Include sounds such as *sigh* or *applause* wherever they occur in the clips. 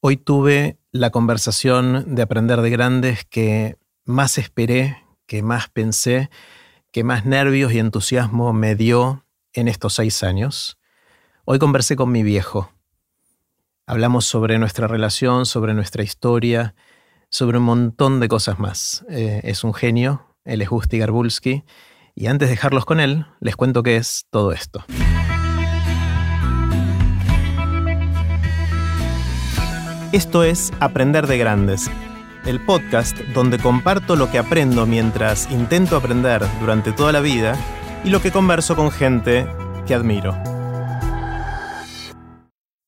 Hoy tuve la conversación de aprender de grandes que más esperé, que más pensé, que más nervios y entusiasmo me dio en estos seis años. Hoy conversé con mi viejo. Hablamos sobre nuestra relación, sobre nuestra historia, sobre un montón de cosas más. Eh, es un genio, él es Gusti Garbulski, y antes de dejarlos con él, les cuento qué es todo esto. Esto es Aprender de Grandes, el podcast donde comparto lo que aprendo mientras intento aprender durante toda la vida y lo que converso con gente que admiro.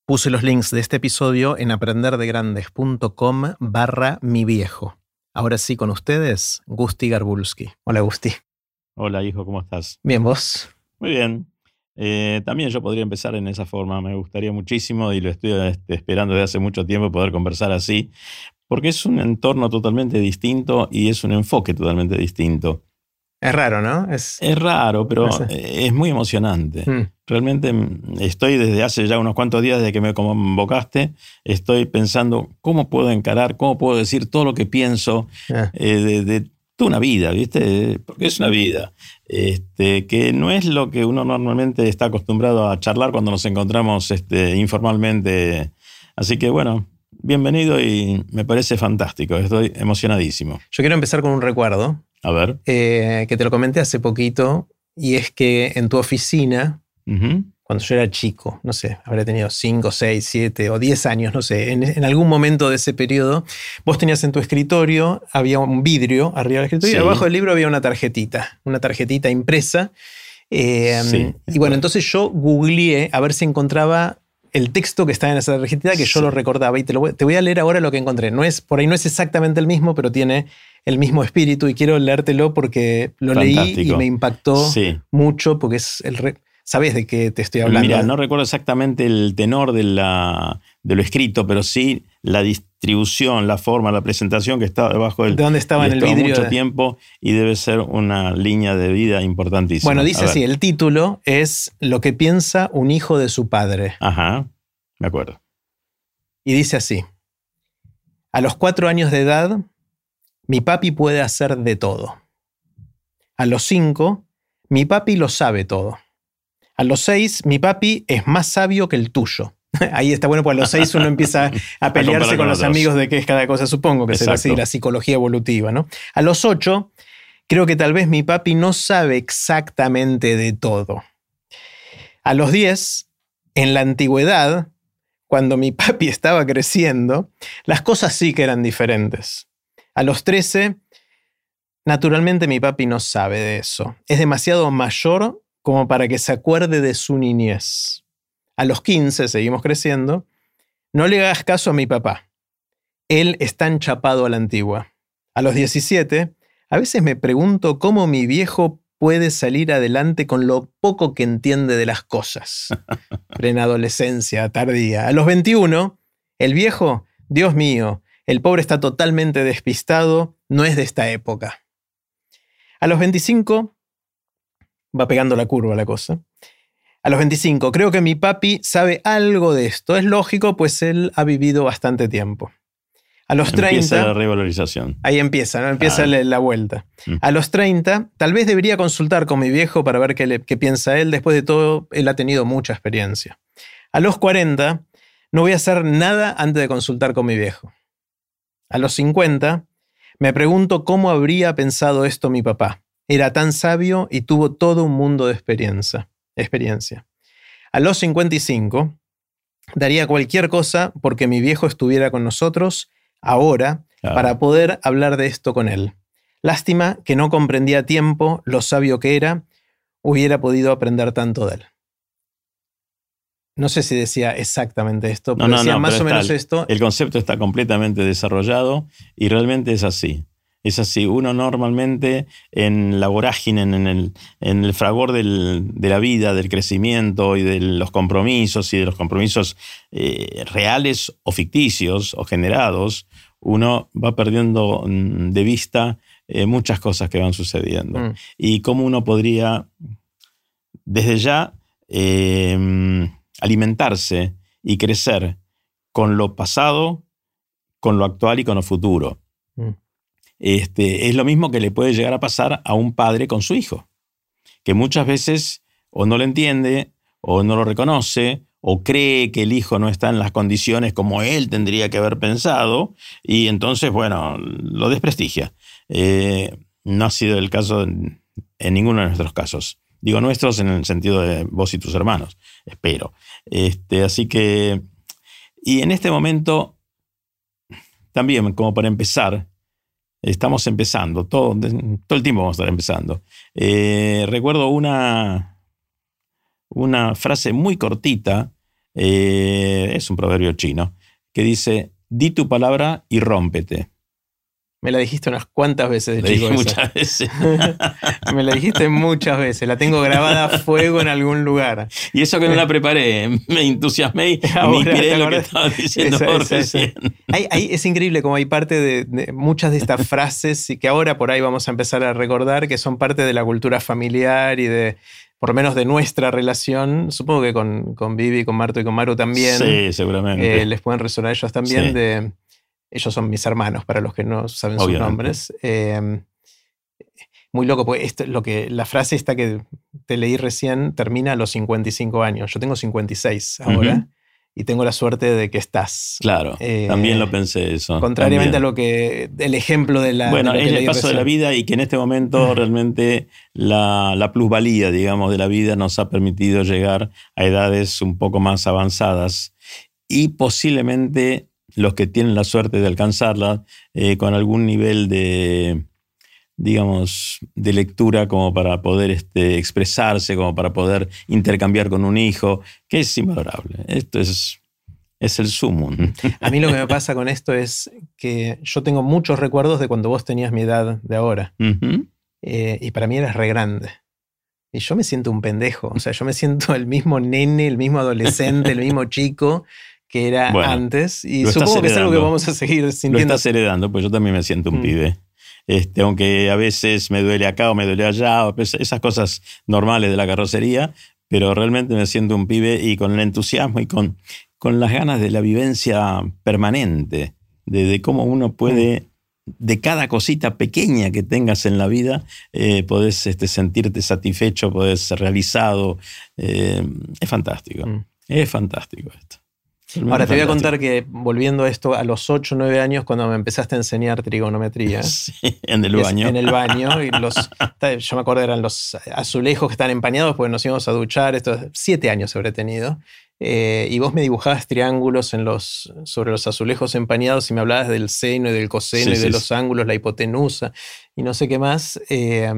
Puse los links de este episodio en aprenderdegrandes.com barra mi viejo. Ahora sí, con ustedes, Gusti Garbulski. Hola, Gusti. Hola, hijo, ¿cómo estás? Bien, vos. Muy bien. Eh, también yo podría empezar en esa forma, me gustaría muchísimo y lo estoy este, esperando desde hace mucho tiempo poder conversar así, porque es un entorno totalmente distinto y es un enfoque totalmente distinto. Es raro, ¿no? Es, raro, pero es muy emocionante. Mm. Realmente mm, estoy desde hace ya unos cuantos días desde que me convocaste, estoy pensando cómo puedo encarar, cómo puedo decir todo lo que pienso ah. eh, de una vida, ¿viste? Porque es una vida. Este, que no es lo que uno normalmente está acostumbrado a charlar cuando nos encontramos este, informalmente. Así que bueno, bienvenido y me parece fantástico. Estoy emocionadísimo. Yo quiero empezar con un recuerdo. A ver. Eh, que te lo comenté hace poquito. Y es que en tu oficina, cuando yo era chico, no sé, habría tenido 5, 6, 7 o 10 años, no sé, en, algún momento de ese periodo, vos tenías en tu escritorio, había un vidrio arriba del escritorio y abajo del libro había una tarjetita, una tarjetita impresa. Eh, y bueno, entonces yo googleé a ver si encontraba el texto que estaba en esa tarjetita que yo lo recordaba y te, lo te voy a leer ahora lo que encontré. No es, por ahí no es exactamente el mismo, pero tiene el mismo espíritu y quiero leértelo porque lo leí y me impactó mucho porque es el... ¿Sabes de qué te estoy hablando? Mira, no recuerdo exactamente el tenor de, la, de lo escrito, pero sí la distribución, la forma, la presentación que estaba debajo del. ¿De dónde estaba en el vidrio? mucho tiempo y debe ser una línea de vida importantísima. Bueno, dice así: el título es Lo que piensa un hijo de su padre. Ajá, me acuerdo. Y dice así: A los cuatro años de edad, mi papi puede hacer de todo. A los cinco, mi papi lo sabe todo. A los seis, mi papi es más sabio que el tuyo. *laughs* Ahí está bueno, pues a los seis uno empieza *laughs* a pelearse con, los amigos de qué es cada cosa, supongo que será así, la psicología evolutiva, ¿no? A los ocho, creo que tal vez mi papi no sabe exactamente de todo. A los diez, en la antigüedad, cuando mi *laughs* papi estaba creciendo, las cosas sí que eran diferentes. A los trece, naturalmente mi papi no sabe de eso. Es demasiado mayor como para que se acuerde de su niñez. A los 15, seguimos creciendo, no le hagas caso a mi papá. Él está enchapado a la antigua. A los 17, a veces me pregunto cómo mi viejo puede salir adelante con lo poco que entiende de las cosas. *laughs* Plena adolescencia tardía. A los 21, el viejo, Dios mío, el pobre está totalmente despistado, no es de esta época. A los 25, va pegando la curva la cosa. A los 25, creo que mi papi sabe algo de esto. Es lógico, pues él ha vivido bastante tiempo. A los empieza 30. la revalorización. Ahí empieza, ¿no? Empieza la, vuelta. Mm. A los 30, tal vez debería consultar con mi viejo para ver qué, qué piensa él. Después de todo, él ha tenido mucha experiencia. A los 40, no voy a hacer nada antes de consultar con mi viejo. A los 50, me pregunto cómo habría pensado esto mi papá. Era tan sabio y tuvo todo un mundo de experiencia. experiencia. A los 55, daría cualquier cosa porque mi viejo estuviera con nosotros ahora para poder hablar de esto con él. Lástima que no comprendía a tiempo lo sabio que era, hubiera podido aprender tanto de él. No sé si decía exactamente esto, pero decía más o menos esto. El concepto está completamente desarrollado y realmente es así. Es así, uno normalmente en la vorágine, en el, en el fragor de la vida, del crecimiento y de los compromisos y de los compromisos eh, reales o ficticios o generados, uno va perdiendo mm, de vista eh, muchas cosas que van sucediendo. Mm. Y cómo uno podría, desde ya, em, alimentarse y crecer con lo pasado, con lo actual y con lo futuro. Mm. Este, es lo mismo que le puede llegar a pasar a un padre con su hijo, que muchas veces o no lo entiende, o no lo reconoce, o cree que el hijo no está en las condiciones como él tendría que haber pensado, y entonces, bueno, lo desprestigia. Eh, no ha sido el caso en, ninguno de nuestros casos. Digo nuestros en el sentido de vos y tus hermanos, espero. Este, así que, y en este momento, también como para empezar, estamos empezando, todo, todo el tiempo vamos a estar empezando. Eh, recuerdo una, una frase muy cortita, eh, es un proverbio chino, que dice, di tu palabra y rómpete. Me la dijiste unas cuantas veces de chico. muchas veces. *laughs* me la dijiste muchas veces. La tengo grabada a fuego en algún lugar. Y eso que no la preparé, me entusiasmé y *laughs* me inspiré lo que estabas diciendo es increíble como hay parte de, muchas de estas frases y que ahora por ahí vamos a empezar a recordar que son parte de la cultura familiar y de, por lo menos de nuestra relación, supongo que con, con Vivi, con Marto y con Maru también. Sí, seguramente. Eh, les pueden resonar ellos también de ellos son mis hermanos, para los que no saben sus nombres. Em, muy loco, porque esto, lo que, la frase esta que te leí recién termina a los 55 años. Yo tengo 56 ahora. Y tengo la suerte de que estás. Claro, también lo eh, pensé eso. Contrariamente a lo que. el ejemplo de la. Bueno, es el paso de la vida y que en este momento *laughs* realmente la, la, plusvalía, digamos, de la vida nos ha permitido llegar a edades un poco más avanzadas y posiblemente los que tienen la suerte de alcanzarla eh, con algún nivel de, digamos, de lectura como para poder este, expresarse, como para poder intercambiar con un hijo, que es invalorable. Esto es, es el sumo. A mí lo que me pasa con esto es que yo tengo muchos recuerdos de cuando vos tenías mi edad de ahora. Eh, y para mí eras re grande. Y yo me siento un pendejo. O sea, yo me siento el mismo nene, el mismo adolescente, el mismo chico que era antes. Y supongo que es algo que vamos a seguir sintiendo. Lo estás heredando, pues yo también me siento un mm. pibe. Este, aunque a veces me duele acá o me duele allá, pues esas cosas normales de la carrocería, pero realmente me siento un pibe y con el entusiasmo y con, con las ganas de la vivencia permanente, de, cómo uno puede, mm. de cada cosita pequeña que tengas en la vida, eh, podés este, sentirte satisfecho, podés ser realizado. Eh, es fantástico, mm. es fantástico esto. Ahora te voy a contar que volviendo a esto, a los 8 o 9 años, cuando me empezaste a enseñar trigonometría. *laughs* en el baño. En el baño. Y *laughs* los, yo me acuerdo eran los azulejos que están empañados porque nos íbamos a duchar. Estos 7 años habré tenido. Eh, y vos me dibujabas triángulos en los, sobre los azulejos empañados y me hablabas del seno y del coseno y de los ángulos, la hipotenusa y no sé qué más. Eh,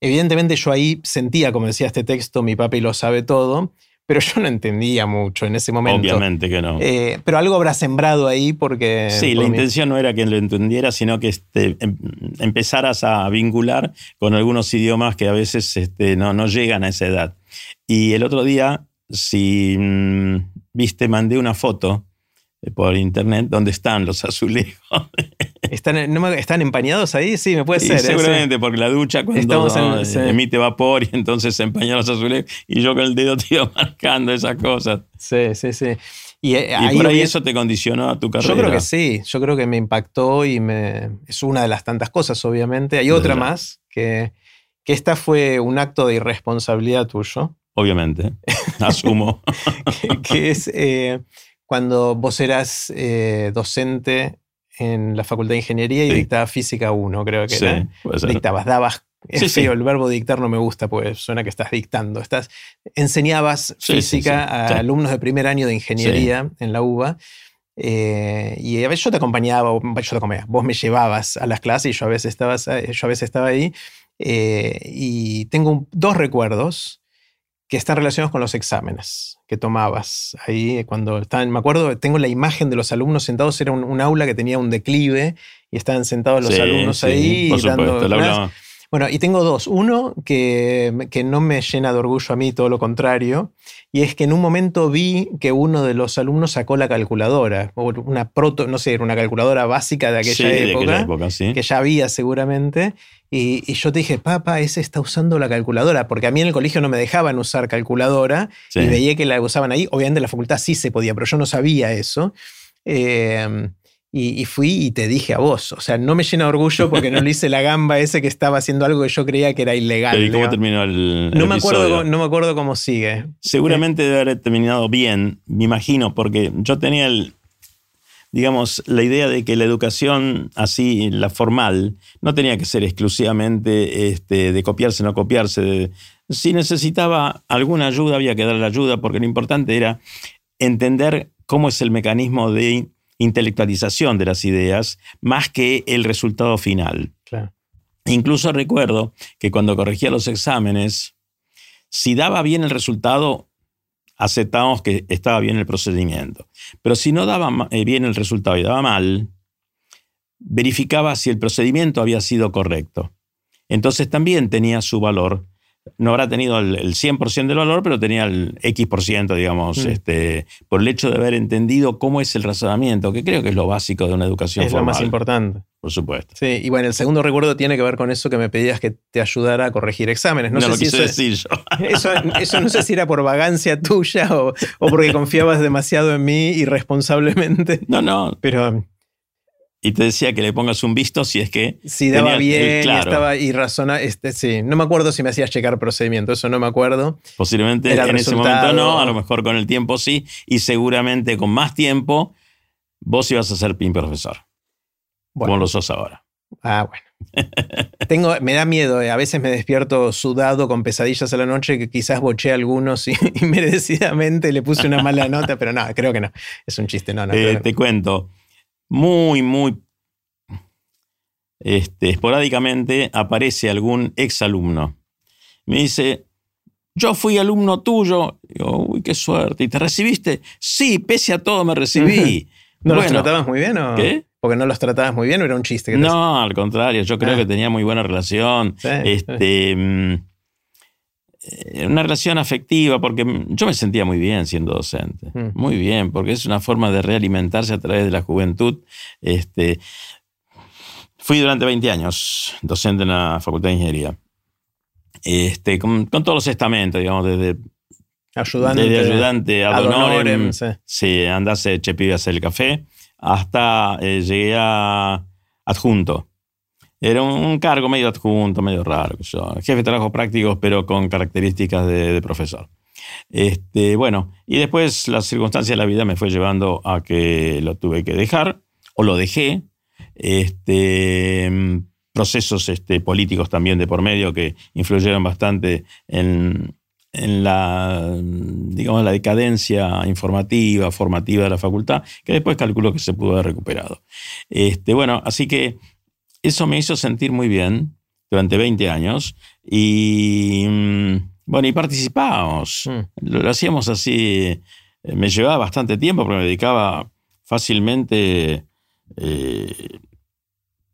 evidentemente yo ahí sentía, como decía este texto, mi papi lo sabe todo pero yo no entendía mucho en ese momento. Obviamente que no. Eh, pero algo habrá sembrado ahí porque... Sí, la intención no era que lo entendiera, sino que este, em, empezaras a vincular con algunos idiomas que a veces este, no, no llegan a esa edad. Y el otro día, si mm, viste, mandé una foto eh, por internet donde están los azulejos. *laughs* ¿Están, ¿Están empañados ahí? Sí, me puede ser. ¿eh? seguramente, porque la ducha cuando emite vapor y entonces se empañan los azulejos y yo con el dedo *laughs* te iba marcando esas cosas. Sí, sí, sí. Y, eh, ahí por ahí eso te condicionó a tu carrera. Yo creo que sí, yo creo que me impactó y me, es una de las tantas cosas, obviamente. Hay otra más, que, que esta fue un acto de irresponsabilidad tuyo. Obviamente, *laughs* asumo. que, es cuando vos eras eh, docente en la Facultad de Ingeniería y dictabas Física 1, creo que era. Dictabas, dabas. Es feo, el verbo dictar no me gusta, pues suena que estás dictando. Estás, enseñabas física a alumnos de primer año de ingeniería en la UBA. Eh, y a veces yo te acompañaba, yo te acompañaba, vos me llevabas a las clases y yo a veces, estabas, yo a veces estaba ahí. Eh, y tengo dos recuerdos que están relacionados con los exámenes que tomabas. Ahí cuando estaban, me acuerdo, tengo la imagen de los alumnos sentados, era un, aula que tenía un declive y estaban sentados los alumnos ahí dando... Bueno, y tengo dos. Uno que, que, no me llena de orgullo a mí, todo lo contrario, y es que en un momento vi que uno de los alumnos sacó la calculadora, o una proto, no sé, era una calculadora básica de aquella época, que ya había seguramente, y, yo te dije, papá, ese está usando la calculadora, porque a mí en el colegio no me dejaban usar calculadora, y veía que la usaban ahí, obviamente en la facultad sí se podía, pero yo no sabía eso. Eh, y, fui y te dije a vos. O sea, no me llena de orgullo porque no le hice la gamba ese que estaba haciendo algo que yo creía que era ilegal. ¿Y cómo terminó el, no me acuerdo, No me acuerdo cómo sigue. Seguramente debe haber terminado bien, me imagino, porque yo tenía el, digamos, la idea de que la educación así, la formal, no tenía que ser exclusivamente este, de copiarse no copiarse. si necesitaba alguna ayuda, había que darle ayuda, porque lo importante era entender cómo es el mecanismo de intelectualización de las ideas más que el resultado final. Incluso recuerdo que cuando corregía los exámenes, si daba bien el resultado, aceptábamos que estaba bien el procedimiento. Pero si no daba eh, bien el resultado y daba mal, verificaba si el procedimiento había sido correcto. Entonces también tenía su valor no habrá tenido el, 100% del valor, pero tenía el X%, digamos, mm. este, por el hecho de haber entendido cómo es el razonamiento, que creo que es lo básico de una educación formal. Es lo más importante. Por supuesto. Sí, y bueno, el segundo recuerdo tiene que ver con eso que me pedías que te ayudara a corregir exámenes. No, sé lo si eso, decir yo. *laughs* Eso, no sé si era por vagancia tuya o, o porque confiabas demasiado en mí irresponsablemente. No, no. Pero y te decía que le pongas un visto si es que. Si daba bien, y estaba y razona. Este, sí, no me acuerdo si me hacías checar procedimiento, eso no me acuerdo. Posiblemente en ese momento no, a lo mejor con el tiempo sí, y seguramente con más tiempo vos ibas a ser PIN profesor. como lo sos ahora. Ah, bueno. Tengo, me da miedo, eh, a veces me despierto sudado con pesadillas a la noche, que quizás boché a algunos y, merecidamente le puse una mala nota, pero no, creo que no. Es un chiste, no, no. Eh, te cuento muy, muy este, esporádicamente aparece algún exalumno. Me dice, yo fui alumno tuyo. Digo, uy, qué suerte. ¿Y te recibiste? Sí, pese a todo me recibí. ¿No los tratabas muy bien o...? ¿Qué? Porque no los tratabas muy bien o era un chiste. no, al contrario, yo creo ah. que tenía muy buena relación. este, mm, una relación afectiva, porque yo me sentía muy bien siendo docente, mm. muy bien, porque es una forma de realimentarse a través de la juventud. Este, fui durante 20 años docente en la Facultad de Ingeniería, este, con, todos los estamentos, digamos, desde ayudante, ayudante a honorem, sí. andase chepi a hacer el café, hasta eh, llegué a adjunto. Era un, cargo medio adjunto, medio raro. Jefe de trabajos prácticos, pero con características de, profesor. Este, bueno, y después las circunstancias de la vida me fue llevando a que lo tuve que dejar, o lo dejé. Este, procesos este, políticos también de por medio que influyeron bastante en, la, digamos, la decadencia informativa, formativa de la facultad, que después calculo que se pudo haber recuperado. Este, bueno, así que eso me hizo sentir muy bien durante 20 años y mm, bueno, y participábamos. Mm. Lo, hacíamos así, eh, me llevaba bastante tiempo porque me dedicaba fácilmente eh,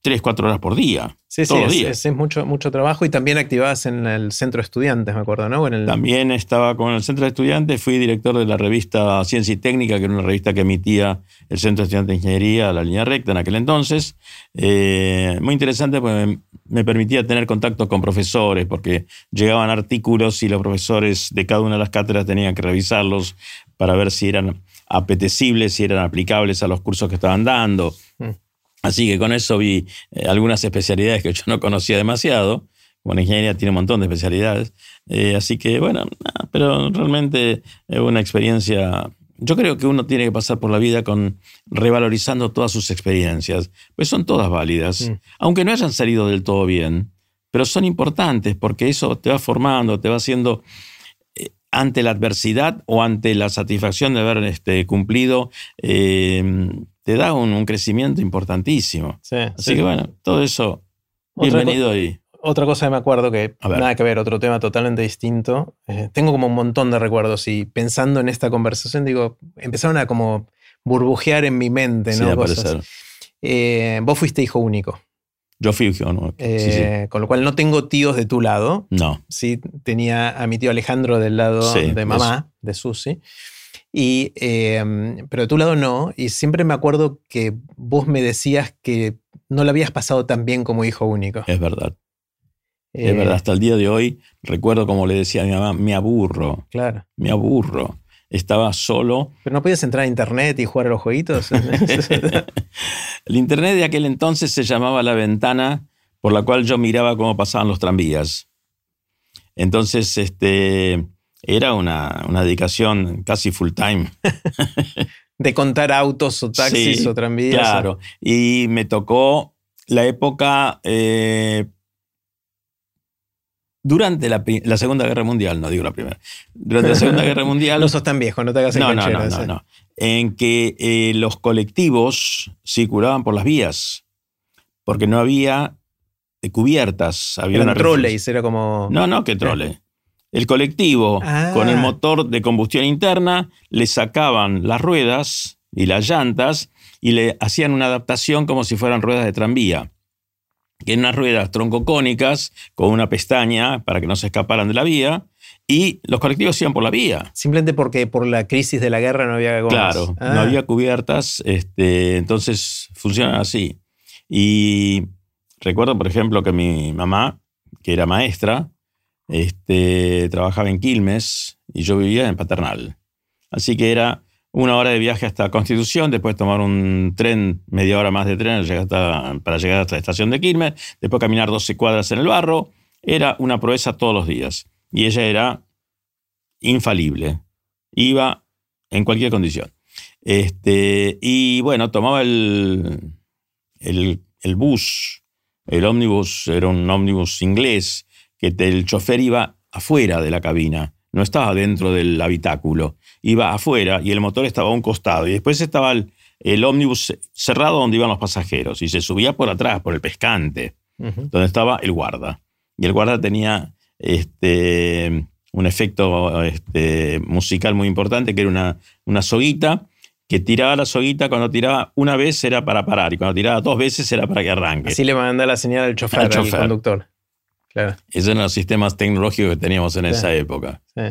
3, 4 horas por día. Sí, sí, es, es, mucho, mucho trabajo y también activabas en el centro de estudiantes, me acuerdo, ¿no? También estaba con el centro de estudiantes, fui director de la revista Ciencia y Técnica, que era una revista que emitía el Centro de Estudiantes de Ingeniería, la línea recta en aquel entonces. Eh, muy interesante porque me, permitía tener contacto con profesores, porque llegaban artículos y los profesores de cada una de las cátedras tenían que revisarlos para ver si eran apetecibles, si eran aplicables a los cursos que estaban dando. Mm. Así que con eso vi eh, algunas especialidades que yo no conocía demasiado. Bueno, ingeniería tiene un montón de especialidades. Eh, así que, bueno, pero realmente es una experiencia. Yo creo que uno tiene que pasar por la vida con revalorizando todas sus experiencias, pues son todas válidas, mm. aunque no hayan salido del todo bien, pero son importantes porque eso te va formando, te va haciendo eh, ante la adversidad o ante la satisfacción de haber este, cumplido te da un, crecimiento importantísimo. Así que bueno, todo eso, bienvenido ahí. Otra cosa que me acuerdo que nada que ver, otro tema totalmente distinto. Eh, tengo como un montón de recuerdos y pensando en esta conversación, digo, empezaron a como burbujear en mi mente, ¿no? Eh, vos fuiste hijo único. Yo fui hijo único. Eh, con lo cual no tengo tíos de tu lado. No. Sí, tenía a mi tío Alejandro del lado de mamá, de Susi. Y, em, pero de tu lado no, y siempre me acuerdo que vos me decías que no lo habías pasado tan bien como hijo único. Es verdad. es verdad, eh, hasta el día de hoy recuerdo como le decía a mi mamá, me aburro. Claro. Me aburro. estaba solo. ¿Pero no podías entrar a internet y jugar a los jueguitos? *laughs* *laughs* el internet de aquel entonces se llamaba la ventana por la cual yo miraba cómo pasaban los tranvías. Entonces, este, era una, dedicación casi full time. *laughs* de contar autos o taxis o tranvías. Claro, y me tocó la época eh, durante la, Segunda Guerra Mundial, no digo la primera, durante la Segunda Guerra *laughs* Mundial... no sos tan viejo, no te hagas el no, no, no, no, no, En que eh, los colectivos circulaban por las vías, porque no había eh, cubiertas. Había Eran troleys, era como... No, no, que trole. El colectivo, con el ah. motor de combustión interna, le sacaban las ruedas y las llantas y le hacían una adaptación como si fueran ruedas de tranvía que unas ruedas troncocónicas con una pestaña para que no se escaparan de la vía, y los colectivos iban por la vía. Simplemente porque por la crisis de la guerra no había Claro, no ah. había cubiertas, este, entonces funcionan así. Y recuerdo, por ejemplo, que mi mamá, que era maestra, este, trabajaba en Quilmes y yo vivía en Paternal. Así que era una hora de viaje hasta Constitución, después tomar un tren, media hora más de tren para llegar hasta la estación de Quilmes, después caminar 12 cuadras en el barro. Era una proeza todos los días. Y ella era infalible. Iba en cualquier condición. Este, y bueno, tomaba el, el, el bus, el ómnibus, era un ómnibus inglés, que el chofer iba afuera de la cabina, no estaba dentro del habitáculo iba afuera y el motor estaba a un costado. Y después estaba el, ómnibus cerrado donde iban los pasajeros y se subía por atrás, por el pescante, donde estaba el guarda. Y el guarda tenía este, un efecto este, musical muy importante, que era una, una soguita que tiraba la soguita, cuando tiraba una vez era para parar y cuando tiraba dos veces era para que arranque. Así le mandaba la señal al chofer, al, conductor. Claro. Esos eran los sistemas tecnológicos que teníamos en esa época. Sí.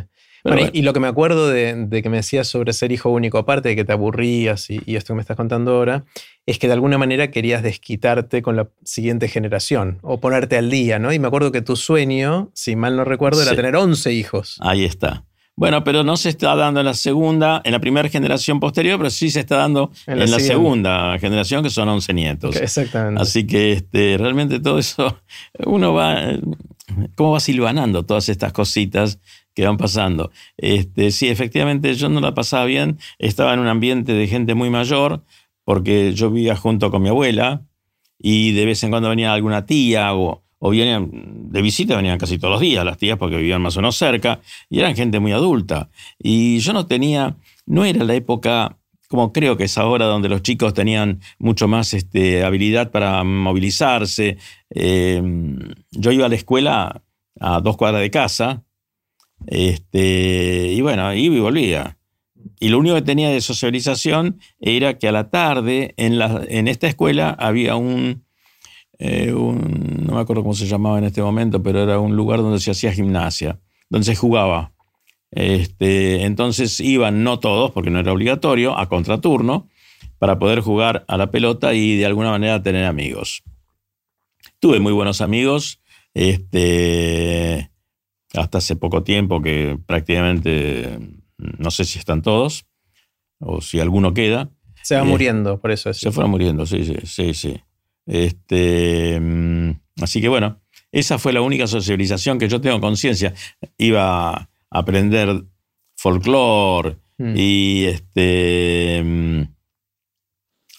Y lo que me acuerdo de, que me decías sobre ser hijo único, aparte de que te aburrías y, esto que me estás contando ahora, es que de alguna manera querías desquitarte con la siguiente generación o ponerte al día, ¿no? Y me acuerdo que tu sueño, si mal no recuerdo, era tener 11 hijos. Ahí está. Bueno, pero no se está dando en la segunda, en la primera generación posterior, pero sí se está dando en la, segunda generación, que son 11 nietos. Exactamente. Así que este, realmente todo eso, uno va, ¿cómo va silvanando todas estas cositas que van pasando. Este, sí, efectivamente yo no la pasaba bien, estaba en un ambiente de gente muy mayor, porque yo vivía junto con mi abuela y de vez en cuando venía alguna tía o, o venían de visita, venían casi todos los días las tías porque vivían más o menos cerca y eran gente muy adulta. Y yo no tenía, no era la época como creo que es ahora donde los chicos tenían mucho más este, habilidad para movilizarse. Eh, yo iba a la escuela a dos cuadras de casa este, y bueno, iba y volvía. Y lo único que tenía de socialización era que a la tarde en, la, en esta escuela había eh, un, no me acuerdo cómo se llamaba en este momento, pero era un lugar donde se hacía gimnasia, donde se jugaba. Este, entonces iban, no todos, porque no era obligatorio, a contraturno, para poder jugar a la pelota y de alguna manera tener amigos. Tuve muy buenos amigos. Este, hasta hace poco tiempo que prácticamente no sé si están todos o si alguno queda. Se va eh, muriendo, por eso es. Se fueron muriendo, sí, sí, sí, sí. Este, mm, así que bueno, esa fue la única socialización que yo tengo conciencia. Iba a aprender folclore mm. y este, mm,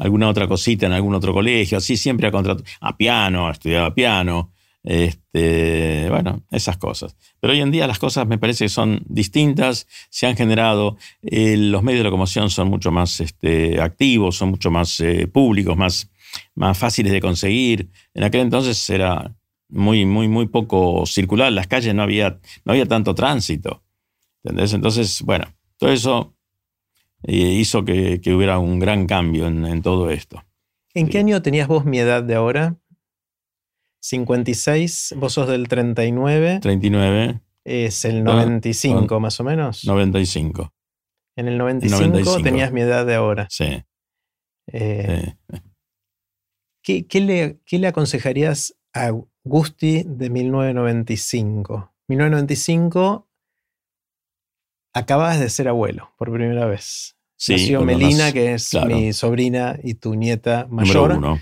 alguna otra cosita en algún otro colegio, así siempre a, a piano, estudiaba piano. Este, bueno, esas cosas. Pero hoy en día las cosas me parece que son distintas, se han generado, eh, los medios de locomoción son mucho más este, activos, son mucho más eh, públicos, más, más fáciles de conseguir. En aquel entonces era muy, muy, muy poco circular, en las calles no había, no había tanto tránsito. ¿Entendés? Entonces, bueno, todo eso eh, hizo que, hubiera un gran cambio en, en todo esto. ¿En qué año tenías vos mi edad de ahora? 56, vos sos del 39. 39. Es el 95 más o menos. 95. En el 95, tenías mi edad de ahora. Sí. Eh, ¿qué, le, ¿Qué le aconsejarías a Gusti de 1995? 1995 acabas de ser abuelo por primera vez. Sí, Nació Melina, que es mi sobrina y tu nieta mayor. Uno.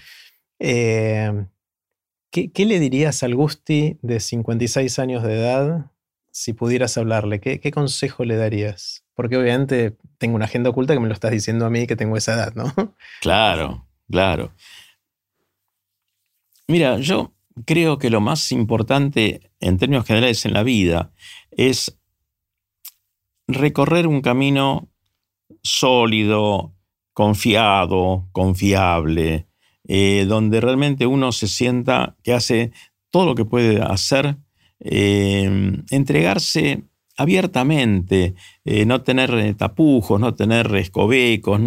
Eh, ¿qué, le dirías al Gusti de 56 años de edad si pudieras hablarle? ¿Qué, ¿Qué, consejo le darías? Porque obviamente tengo una agenda oculta que me lo estás diciendo a mí que tengo esa edad, ¿no? Claro, claro. Mira, yo creo que lo más importante en términos generales en la vida es recorrer un camino sólido, confiado, confiable, eh, donde realmente uno se sienta que hace todo lo que puede hacer, eh, entregarse abiertamente, eh, no tener tapujos, no tener escobecos,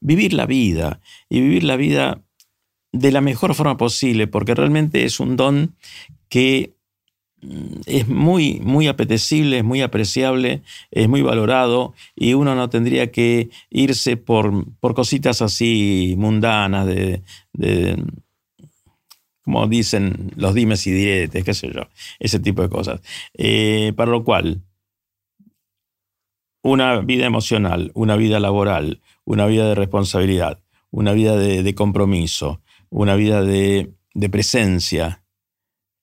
vivir la vida. Y vivir la vida de la mejor forma posible, porque realmente es un don que Mm, es muy, muy apetecible, es muy apreciable, es muy valorado y uno no tendría que irse por, por cositas así mundanas, de, como dicen los dimes y diretes, qué sé yo, ese tipo de cosas. Eh, para lo cual, una vida emocional, una vida laboral, una vida de responsabilidad, una vida de, compromiso, una vida de, de presencia,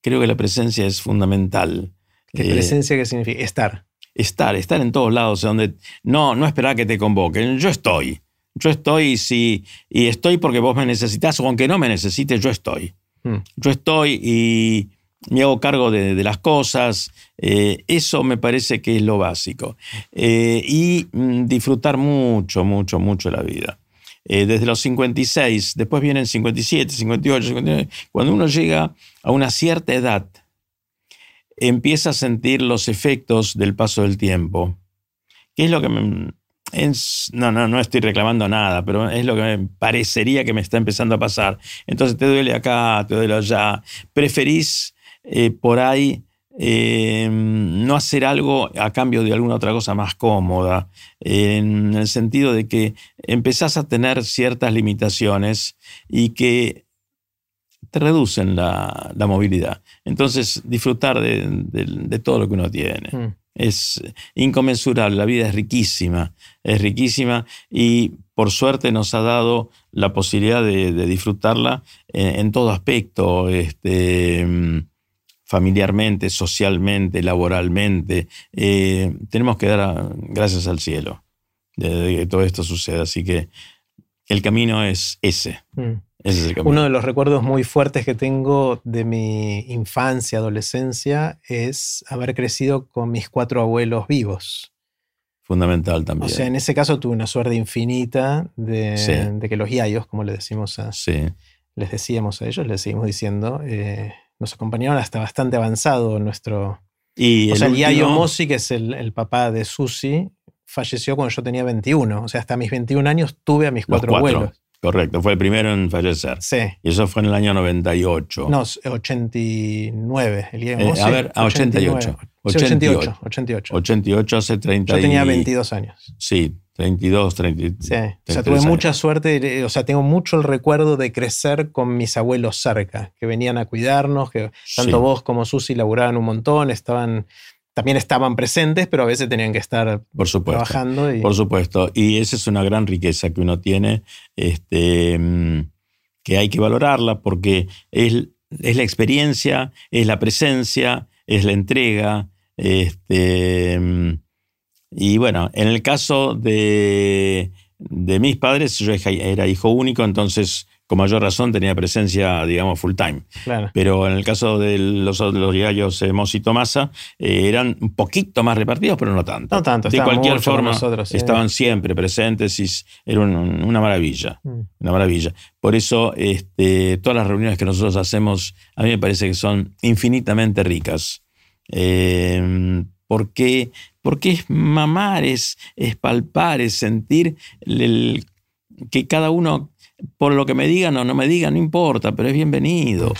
creo que la presencia es fundamental. ¿Qué eh, presencia qué significa? Estar. Estar, estar en todos lados, donde no, no esperar que te convoquen. Yo estoy. Yo estoy si, y estoy porque vos me necesitas, o aunque no me necesites, yo estoy. Hmm. Yo estoy y me hago cargo de, las cosas. Eh, eso me parece que es lo básico. Eh, y mm, disfrutar mucho, mucho, mucho la vida. Eh, desde los 56, después vienen 57, 58, 59, cuando uno llega a una cierta edad, empieza a sentir los efectos del paso del tiempo. ¿Qué es lo que me, no, no, no estoy reclamando nada, pero es lo que me parecería que me está empezando a pasar. Entonces te duele acá, te duele allá. Preferís eh, por ahí Em, no hacer algo a cambio de alguna otra cosa más cómoda, en el sentido de que empezás a tener ciertas limitaciones y que te reducen la, movilidad. Entonces, disfrutar de, todo lo que uno tiene. Mm. Es inconmensurable, la vida es riquísima, es riquísima y por suerte nos ha dado la posibilidad de, disfrutarla en, en, todo aspecto. Este, familiarmente, socialmente, laboralmente. Eh, tenemos que dar gracias al cielo de, que todo esto suceda. Así que el camino es ese. Mm. Ese es el camino. Uno de los recuerdos muy fuertes que tengo de mi infancia, adolescencia, es haber crecido con mis cuatro abuelos vivos. Fundamental también. O sea, en ese caso tuve una suerte infinita de, que los yayos, como le decimos a, les decíamos a ellos, les seguimos diciendo, eh, nos acompañaron hasta bastante avanzado nuestro... Y o sea, Yayo Mossi, que es el, papá de Susi, falleció cuando yo tenía 21. O sea, hasta mis 21 años tuve a mis cuatro, abuelos. Correcto, fue el primero en fallecer. Sí. Y eso fue en el año 98. No, 89. El eh, a ver, a 88. 88. 88. 88 hace 30 Yo tenía 22 años. Sí, 32, 33. Sí, o sea, tuve mucha suerte, o sea, tengo mucho el recuerdo de crecer con mis abuelos cerca, que venían a cuidarnos, que tanto vos como Susi laburaban un montón, estaban, también estaban presentes, pero a veces tenían que estar por supuesto, trabajando. Por supuesto, y esa es una gran riqueza que uno tiene, este, mm, que hay que valorarla porque es, es la experiencia, es la presencia, es la entrega, este mm, y bueno, en el caso de, mis padres, yo era hijo único, entonces con mayor razón tenía presencia, digamos, full time. Pero en el caso de los, los gallos eh, y Tomasa, eh, eran un poquito más repartidos, pero no tanto. No tanto. De cualquier forma, estaban siempre presentes y era una maravilla. Mm. Una maravilla. Por eso, este, todas las reuniones que nosotros hacemos, a mí me parece que son infinitamente ricas. Eh, porque, porque es mamar, es, palpar, es sentir que cada uno, por lo que me digan o no me digan, no importa, pero es bienvenido.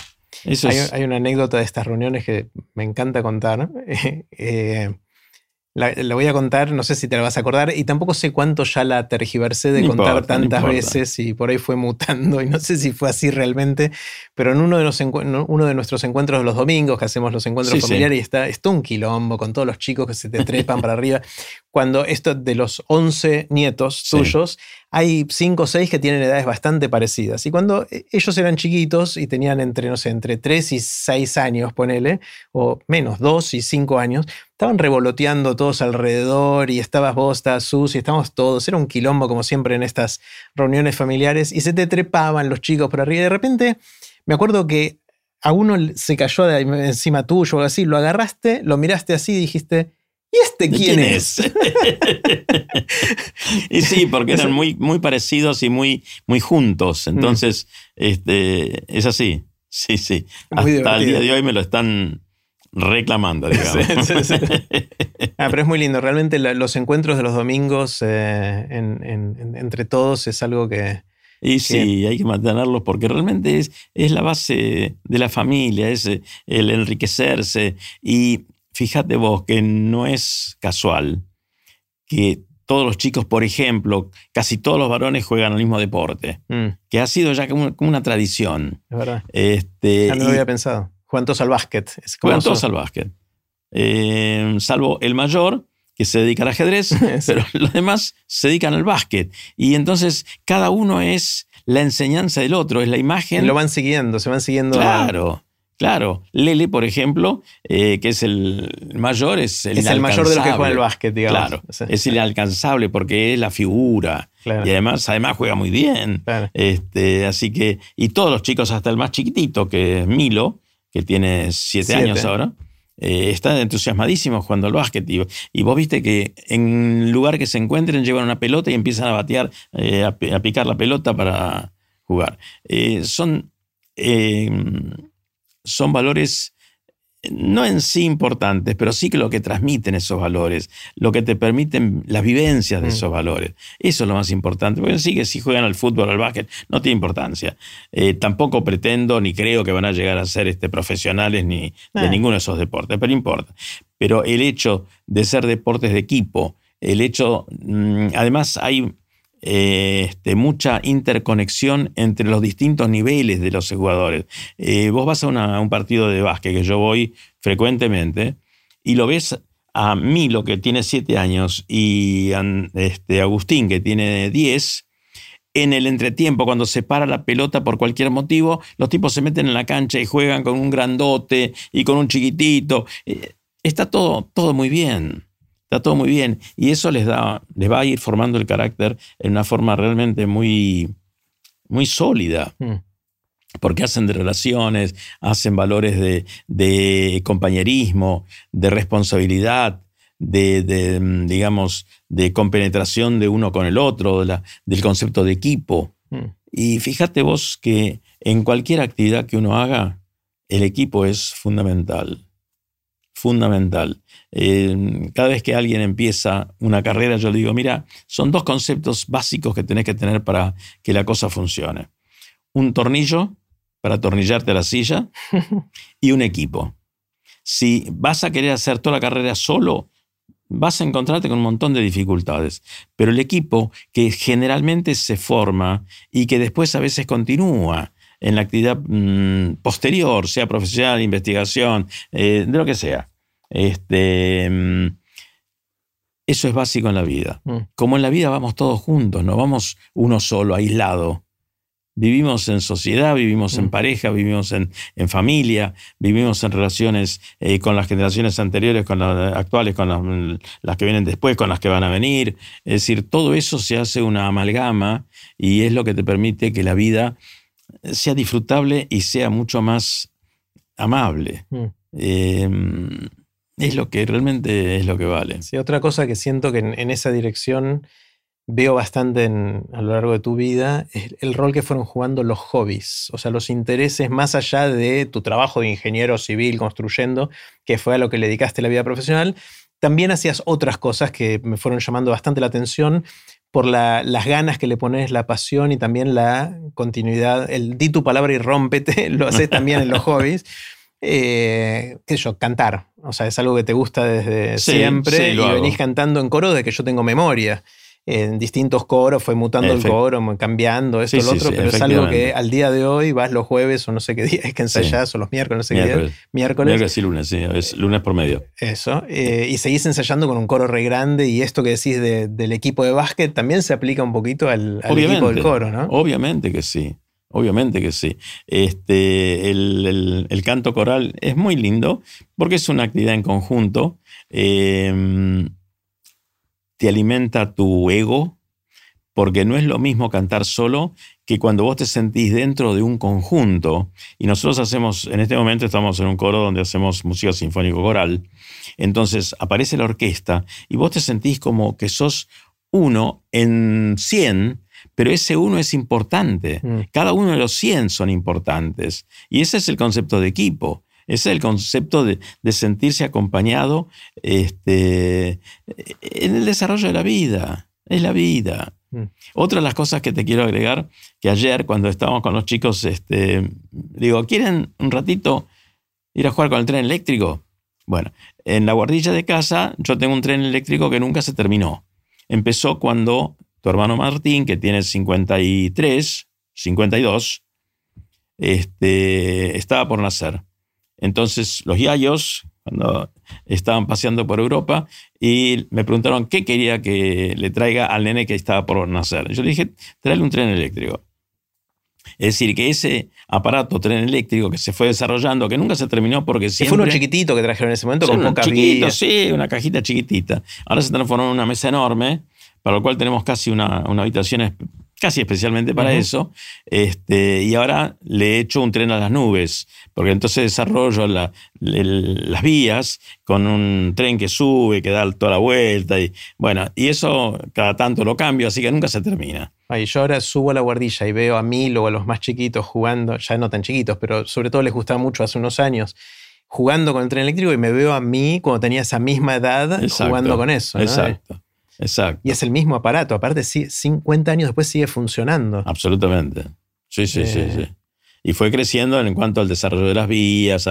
hay, una anécdota de estas reuniones que me encanta contar. *laughs* Eh, la, voy a contar, no sé si te la vas a acordar, y tampoco sé cuánto ya la tergiversé de contar tantas veces y por ahí fue mutando y no sé si fue así realmente, pero en uno de, los uno de nuestros encuentros de los domingos, que hacemos los encuentros familiares, y está, está un quilombo con todos los chicos que se te trepan para arriba, cuando esto de los 11 nietos *laughs* tuyos, hay 5 o 6 que tienen edades bastante parecidas. Y cuando eh, ellos eran chiquitos y tenían entre, no sé, entre 3 y 6 años, ponele, o menos, 2 y 5 años, estaban revoloteando todos alrededor y estabas vos, estabas Sus y estábamos todos. Era un quilombo como siempre en estas reuniones familiares y se te trepaban los chicos por arriba y de repente me acuerdo que a uno se cayó de encima tuyo o algo así, lo agarraste, lo miraste así y dijiste, ¿y este quién, es? *laughs* y sí, porque eran muy, muy parecidos y muy, muy juntos. Mm. Entonces, este, es así. Sí, sí. Hasta el día de hoy me lo están reclamando, digamos. *laughs* Ah, pero es muy lindo. Realmente los encuentros de los domingos eh, entre todos es algo que, y sí, hay que mantenerlos porque realmente es, es la base de la familia, es eh, el enriquecerse. Y fíjate vos que no es casual que todos los chicos, por ejemplo, casi todos los varones juegan al mismo deporte, mm. que ha sido ya como, una tradición. Es verdad. Este, ya no lo había pensado. Juegan todos al básquet. Juegan todos al básquet. Eh, salvo el mayor, que se dedica al ajedrez, *laughs* pero los demás se dedican al básquet. Y entonces cada uno es la enseñanza del otro, es la imagen. lo van siguiendo, se van siguiendo. Claro. Claro, Lele, por ejemplo, eh, que es el mayor, es el Es el mayor de los que juegan el básquet, digamos. Claro, es el inalcanzable porque es la figura. Y además, además juega muy bien. Este, así que, y todos los chicos, hasta el más chiquitito, que es Milo, que tiene siete. años ahora, eh, están entusiasmadísimos jugando al básquet. Y, vos viste que en lugar que se encuentren, llevan una pelota y empiezan a batear, eh, a, picar la pelota para jugar. Eh, son, son valores no en sí importantes, pero sí que lo que transmiten esos valores, lo que te permiten las vivencias de mm. esos valores. Eso es lo más importante. Porque sí que si juegan al fútbol o al básquet, no tiene importancia. Eh, tampoco pretendo ni creo que van a llegar a ser este, profesionales ni de ninguno de esos deportes, pero importa. Pero el hecho de ser deportes de equipo, el hecho, mm, además hay eh, este, mucha interconexión entre los distintos niveles de los jugadores. Eh, vos vas a, un partido de básquet, que yo voy frecuentemente, y lo ves a Milo, que tiene 7 años, y este, Agustín, que tiene 10, en el entretiempo, cuando se para la pelota por cualquier motivo, los tipos se meten en la cancha y juegan con un grandote y con un chiquitito. Eh, está todo, todo muy bien. Está todo muy bien. Y eso les, da, les va a ir formando el carácter en una forma realmente muy, muy sólida. Mm. Porque hacen de relaciones, hacen valores de, compañerismo, de responsabilidad, de, digamos, de compenetración de uno con el otro, del concepto de equipo. Mm. Y fíjate vos que en cualquier actividad que uno haga, el equipo es fundamental fundamental. Eh, cada vez que alguien empieza una carrera, yo le digo, mira, son dos conceptos básicos que tenés que tener para que la cosa funcione. Un tornillo para atornillarte a la silla *laughs* y un equipo. Si vas a querer hacer toda la carrera solo, vas a encontrarte con un montón de dificultades. Pero el equipo que generalmente se forma y que después a veces continúa en la actividad mm, posterior, sea profesional, investigación, eh, de lo que sea. Este, mm, eso es básico en la vida. Mm. Como en la vida vamos todos juntos, no vamos uno solo, aislado. Vivimos en sociedad, vivimos en mm. pareja, vivimos en, familia, vivimos en relaciones eh, con las generaciones anteriores, con las actuales, con las, que vienen después, con las que van a venir. Es decir, todo eso se hace una amalgama y es lo que te permite que la vida sea disfrutable y sea mucho más amable. Em, es lo que realmente es lo que vale. Sí, otra cosa que siento que en, esa dirección veo bastante a lo largo de tu vida es el rol que fueron jugando los hobbies, o sea, los intereses más allá de tu trabajo de ingeniero civil construyendo, que fue a lo que le dedicaste la vida profesional, también hacías otras cosas que me fueron llamando bastante la atención por las ganas que le pones, la pasión y también la continuidad, el di tu palabra y rómpete, *laughs* lo haces también en los *laughs* hobbies. Eh, qué sé yo, cantar. O sea, es algo que te gusta desde siempre y venís cantando en coro de que yo tengo memoria en distintos coros, fue mutando el coro, cambiando esto, lo otro, pero es algo que al día de hoy vas los jueves o no sé qué día es que ensayás, o los miércoles, no sé qué día. Miércoles. Miércoles y lunes, sí, es lunes por medio. Eso, eh, y seguís ensayando con un coro re grande y esto que decís del equipo de básquet también se aplica un poquito al, equipo del coro, ¿no? Obviamente que sí. Obviamente que sí. Este, el, canto coral es muy lindo porque es una actividad en conjunto. Eh, te alimenta tu ego, porque no es lo mismo cantar solo que cuando vos te sentís dentro de un conjunto. Y nosotros hacemos, en este momento estamos en un coro donde hacemos música sinfónico coral. Entonces aparece la orquesta y vos te sentís como que sos uno en cien, pero ese uno es importante. Mm. Cada uno de los cien son importantes. Y ese es el concepto de equipo. Ese es el concepto de, sentirse acompañado este, en el desarrollo de la vida. Es la vida. Mm. Otra de las cosas que te quiero agregar, que ayer cuando estábamos con los chicos, este, digo, ¿quieren un ratito ir a jugar con el tren eléctrico? Bueno, en la guardilla de casa yo tengo un tren eléctrico que nunca se terminó. Empezó cuando tu hermano Martín, que tiene 53, 52, este, estaba por nacer. Entonces los yayos, cuando estaban paseando por Europa, y me preguntaron qué quería que le traiga al nene que estaba por nacer. Yo le dije, tráele un tren eléctrico. Es decir, que ese aparato tren eléctrico que se fue desarrollando, que nunca se terminó porque siempre... Fue uno chiquitito que trajeron en ese momento, con pocas chiquito, Sí, una cajita chiquitita. Ahora se transformó en una mesa enorme, para lo cual tenemos casi una, una habitación casi especialmente para eso, este, y ahora le echo un tren a las nubes, porque entonces desarrollo las vías con un tren que sube, que da toda la vuelta, y bueno, y eso cada tanto lo cambio, así que nunca se termina. Y yo ahora subo a la guardilla y veo a mil o a los más chiquitos jugando, ya no tan chiquitos, pero sobre todo les gustaba mucho hace unos años, jugando con el tren eléctrico y me veo a mí cuando tenía esa misma edad jugando con eso. Exacto. Exacto. Y es el mismo aparato, aparte 50 años después sigue funcionando. Absolutamente. Sí, sí, sí, eh. sí. Y fue creciendo en cuanto al desarrollo de las vías,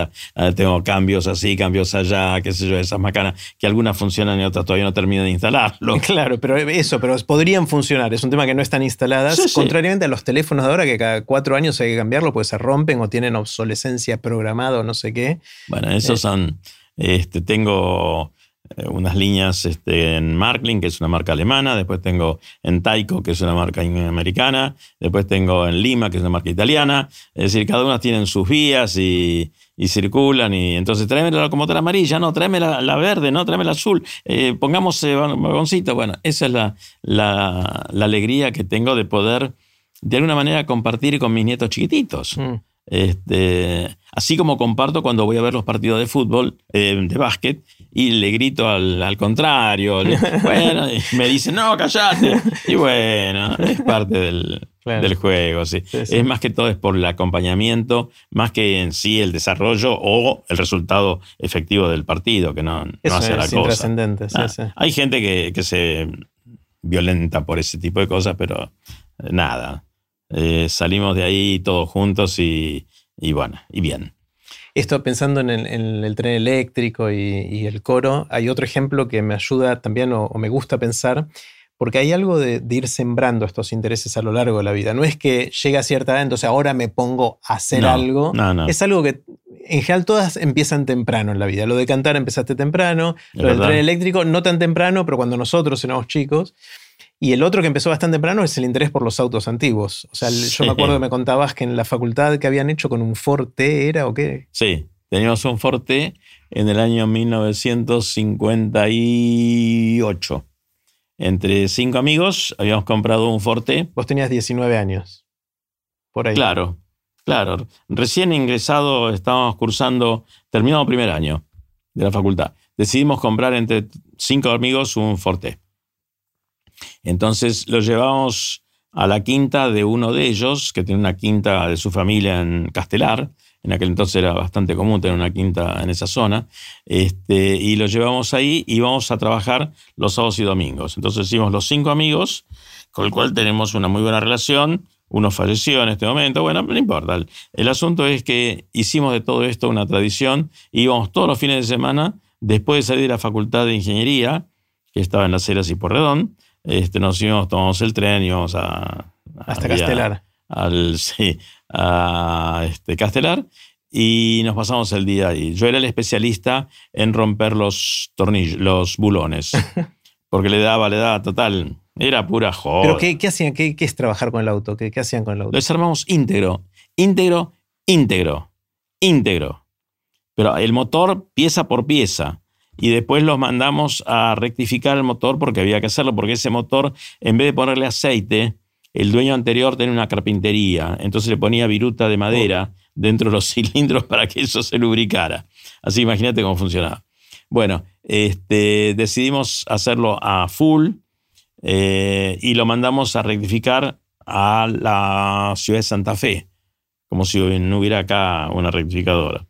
tengo cambios así, cambios allá, qué sé yo, esas macanas, que algunas funcionan y otras todavía no terminan de instalarlo. *laughs* Claro, pero eso, pero podrían funcionar. Es un tema que no están instaladas, contrariamente a los teléfonos de ahora, que cada cuatro años hay que cambiarlo, pues se rompen o tienen obsolescencia programada o no sé qué. Bueno, esos eh. son, este, tengo unas líneas este, en Marklin, que es una marca alemana, después tengo en Taiko, que es una marca americana, después tengo en Lima, que es una marca italiana, es decir, cada una tiene sus vías y, circulan, y entonces tráeme la locomotora amarilla, no, tráeme la, verde, no, tráeme la azul, eh, pongamos eh, vagoncito, bueno, esa es la, la, alegría que tengo de poder de alguna manera compartir con mis nietos chiquititos. Mm. Este, así como comparto cuando voy a ver los partidos de fútbol, de básquet, y le grito al, contrario. *laughs* bueno, me dice, no, callate. Y bueno, es parte del, juego. Sí. Es más que todo es por el acompañamiento, más que en sí el desarrollo o el resultado efectivo del partido, que no, no hace la cosa. Ah, hay gente que, que, se violenta por ese tipo de cosas, pero nada. Eh, salimos de ahí todos juntos y, y bueno, y bien. Esto pensando en el, tren eléctrico y, el coro, hay otro ejemplo que me ayuda también o, me gusta pensar, porque hay algo de, ir sembrando estos intereses a lo largo de la vida. No es que llega a cierta edad, entonces ahora me pongo a hacer algo. Es algo que en general todas empiezan temprano en la vida. Lo de cantar empezaste temprano, lo del tren eléctrico no tan temprano, pero cuando nosotros éramos chicos. Y el otro que empezó bastante temprano es el interés por los autos antiguos. O sea, yo me acuerdo que me contabas que en la facultad que habían hecho con un Forte, ¿era o qué? Sí, teníamos un Forte en el año 1958. Entre cinco amigos habíamos comprado un Forte. Vos tenías 19 años. Por ahí. Claro, claro. Recién ingresado, estábamos cursando, terminado el primer año de la facultad. Decidimos comprar entre cinco amigos un Forte. Entonces lo llevamos a la quinta de uno de ellos, que tiene una quinta de su familia en Castelar. En aquel entonces era bastante común tener una quinta en esa zona. Este, y lo llevamos ahí y vamos a trabajar los sábados y domingos. Entonces hicimos los cinco amigos, con el cual tenemos una muy buena relación. Uno falleció en este momento, bueno, no importa. El asunto es que hicimos de todo esto una tradición, íbamos todos los fines de semana, después de salir de la Facultad de Ingeniería, que estaba en Las Heras y Porredón, este, nos íbamos, tomamos el tren, íbamos a... Hasta Castelar. Al, *laughs* sí, a este, Castelar, y nos pasamos el día ahí. Yo era el especialista en romper los tornillos, los bulones, *laughs* porque le daba, le daba total, era pura joda. ¿Pero qué, qué hacían? ¿Qué, ¿Qué, es trabajar con el auto? ¿Qué, ¿Qué, hacían con el auto? Lo desarmamos íntegro, íntegro, íntegro, íntegro. Pero el motor pieza por pieza. Y después los mandamos a rectificar el motor porque había que hacerlo, porque ese motor, en vez de ponerle aceite, el dueño anterior tenía una carpintería, entonces le ponía viruta de madera dentro de los *laughs* cilindros para que eso se lubricara. Así imagínate cómo funcionaba. Bueno, este, decidimos hacerlo a full eh, y lo mandamos a rectificar a la ciudad de Santa Fe, como si no hubiera acá una rectificadora.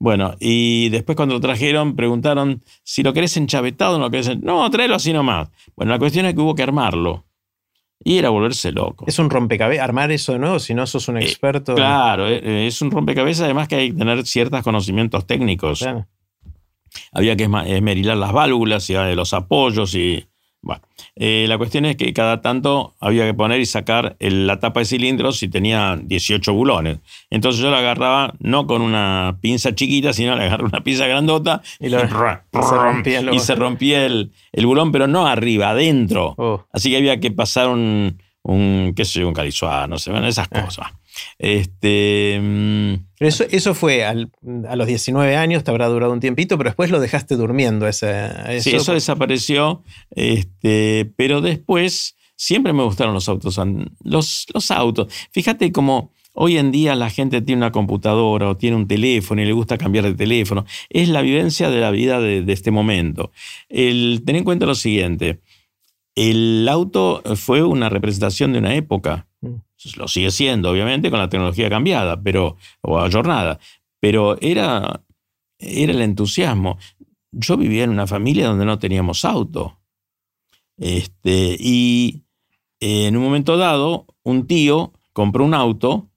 Bueno, y después cuando lo trajeron, preguntaron si lo querés enchavetado o no lo querés. No, tráelo así nomás. Bueno, la cuestión es que hubo que armarlo. Y era volverse loco. Es un rompecabezas, armar eso de nuevo, si no sos un eh, experto. claro, eh, es un rompecabezas, además que hay que tener ciertos conocimientos técnicos. Había que esmerilar las válvulas y eh, los apoyos y bueno, eh, la cuestión es que cada tanto había que poner y sacar la tapa de cilindros y tenía 18 bulones. Entonces yo la agarraba no con una pinza chiquita, sino la agarraba una pinza grandota y, *laughs* se rompía, y se rompía el, bulón, pero no arriba, adentro. Oh. Así que había que pasar un, un qué sé yo, un calizuá, no sé, esas ah. cosas. Este, mm, eso, eso fue a los 19 años, te habrá durado un tiempito, pero después lo dejaste durmiendo. Ese, eso. Sí, eso desapareció, este, pero después siempre me gustaron los autos. Los, los autos. Fíjate cómo hoy en día la gente tiene una computadora o tiene un teléfono y le gusta cambiar de teléfono. Es la vivencia de la vida de, este momento. El, ten en cuenta lo siguiente. El auto fue una representación de una época. Lo sigue siendo, obviamente, con la tecnología cambiada, pero, o ayornada. Pero era, era el entusiasmo. Yo vivía en una familia donde no teníamos auto. Este, y en un momento dado, un tío compró un auto